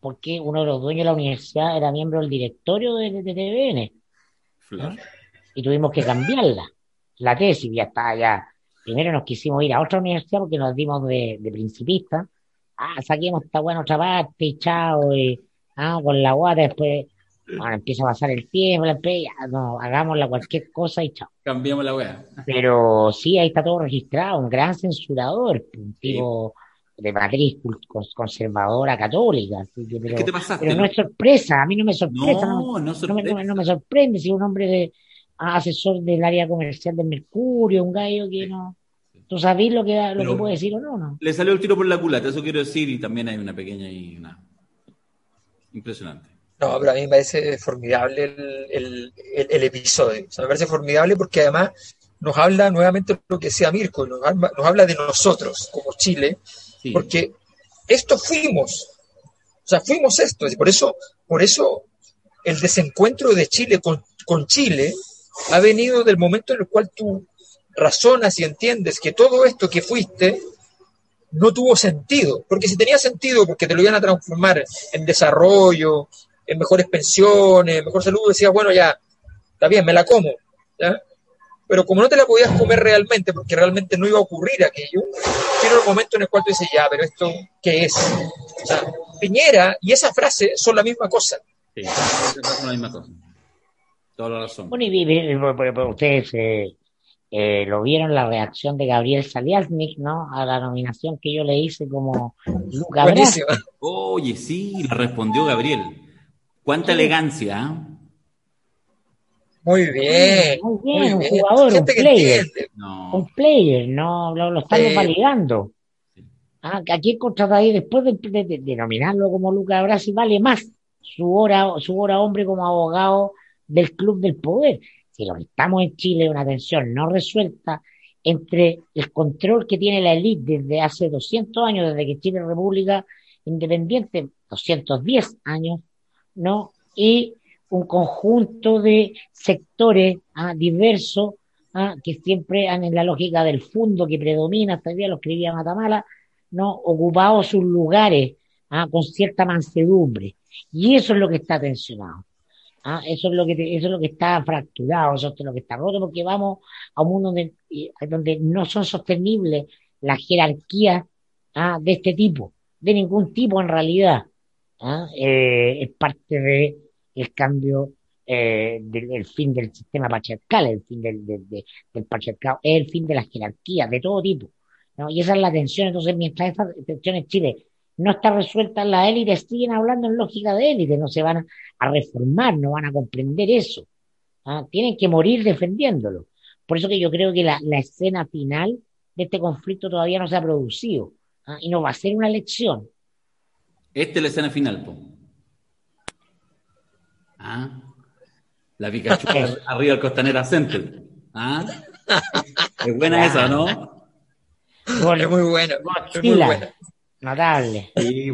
porque uno de los dueños de la universidad era miembro del directorio de, de TVN y tuvimos que cambiarla. La tesis ya está ya. Primero nos quisimos ir a otra universidad porque nos dimos de, de principistas. Ah, saquemos esta buena otra parte y chao. Y, ah, con la guata después, bueno, empieza a pasar el tiempo, la ya, no, hagámosla cualquier cosa y chao. Cambiamos la weá. Pero sí, ahí está todo registrado, un gran censurador, un tipo de matriz conservadora católica. así que, pero, ¿Qué te pasaste? pero no es sorpresa, a mí no me sorpresa, no, No, no no me, sorprende. no me- no me sorprende si un hombre de asesor del área comercial del Mercurio, un gallo que no. Tú sabes lo que, lo Pero- que puede decir o no, ¿no? Le salió el tiro por la culata, eso quiero decir, y también hay una pequeña y una impresionante. No, pero a mí me parece formidable el, el- el- el episodio. O sea, me parece formidable porque además nos habla nuevamente de lo que decía Mirko, nos habla, nos habla de nosotros como Chile, Porque esto fuimos. O sea, fuimos esto. Y por eso, por eso el desencuentro de Chile con, Chile ha venido del momento en el cual tú razonas y entiendes que todo esto que fuiste no tuvo sentido. Porque si tenía sentido, porque te lo iban a transformar en desarrollo, en mejores pensiones, en mejor salud, decías, bueno, ya, está bien, me la como. Pero como no te la podías comer realmente, porque realmente no iba a ocurrir aquello, tiene un momento en el cual tú dices, ya, pero esto, ¿qué es? O sea, Piñera y esa frase son la misma cosa. Sí, es la misma cosa. Toda la razón. Bueno, y, ustedes eh, eh, lo vieron la reacción de Gabriel Saliasnik, ¿no? A la nominación que yo le hice como Luca. Oye, sí, la respondió Gabriel. Cuánta elegancia, ¿ah? Muy bien. Muy bien, muy un bien. jugador, un que player. No. un player, no lo, lo estamos Sí. validando. Ah, ¿A quién contrata ahí después de, de- de- de nominarlo como Luca Brasi? Vale más su hora, su hora hombre como abogado del Club del Poder. Si lo que estamos en Chile es una tensión no resuelta entre el control que tiene la élite desde hace 200 años, desde que Chile es república independiente, 210 años, ¿no? Y un conjunto de sectores ah, diversos ah, que siempre han en la lógica del fondo que predomina, hasta el día lo escribía Matamala, ¿no? ocupado sus lugares ah, con cierta mansedumbre. Y eso es lo que está tensionado. Ah, eso es lo que eso es lo que está fracturado, eso es lo que está roto, porque vamos a un mundo donde, donde no son sostenibles las jerarquías ah, de este tipo, de ningún tipo en realidad. ¿ah? Eh, es parte de el cambio eh, del, fin del sistema patriarcal, el fin del, del, del patriarcado, es el fin de las jerarquías de todo tipo. ¿no? Y esa es la tensión. Entonces, mientras esa tensión en Chile no está resuelta, las élites siguen hablando en lógica de élite, no se van a, reformar, no van a comprender eso. ¿ah? Tienen que morir defendiéndolo. Por eso que yo creo que la, la escena final de este conflicto todavía no se ha producido ¿ah? y no va a ser una elección. Esta es la escena final, po. ¿Ah? La Pikachu arriba del Costanera Center. ¿Ah? Es buena esa, ¿no? es muy bueno. Es muy buena. Notable. Sí,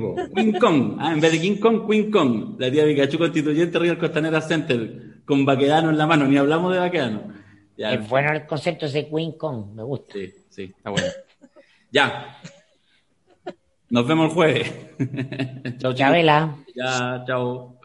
Kong. Ah, en vez de King Kong, Queen Kong. La tía Pikachu constituyente arriba del Costanera Center. Con Baquedano en la mano. Ni hablamos de Baquedano. Es bueno el concepto ese Queen Kong. Me gusta. Sí, sí, está bueno. ya. Nos vemos el jueves. chao, Chabela. Ya, chao.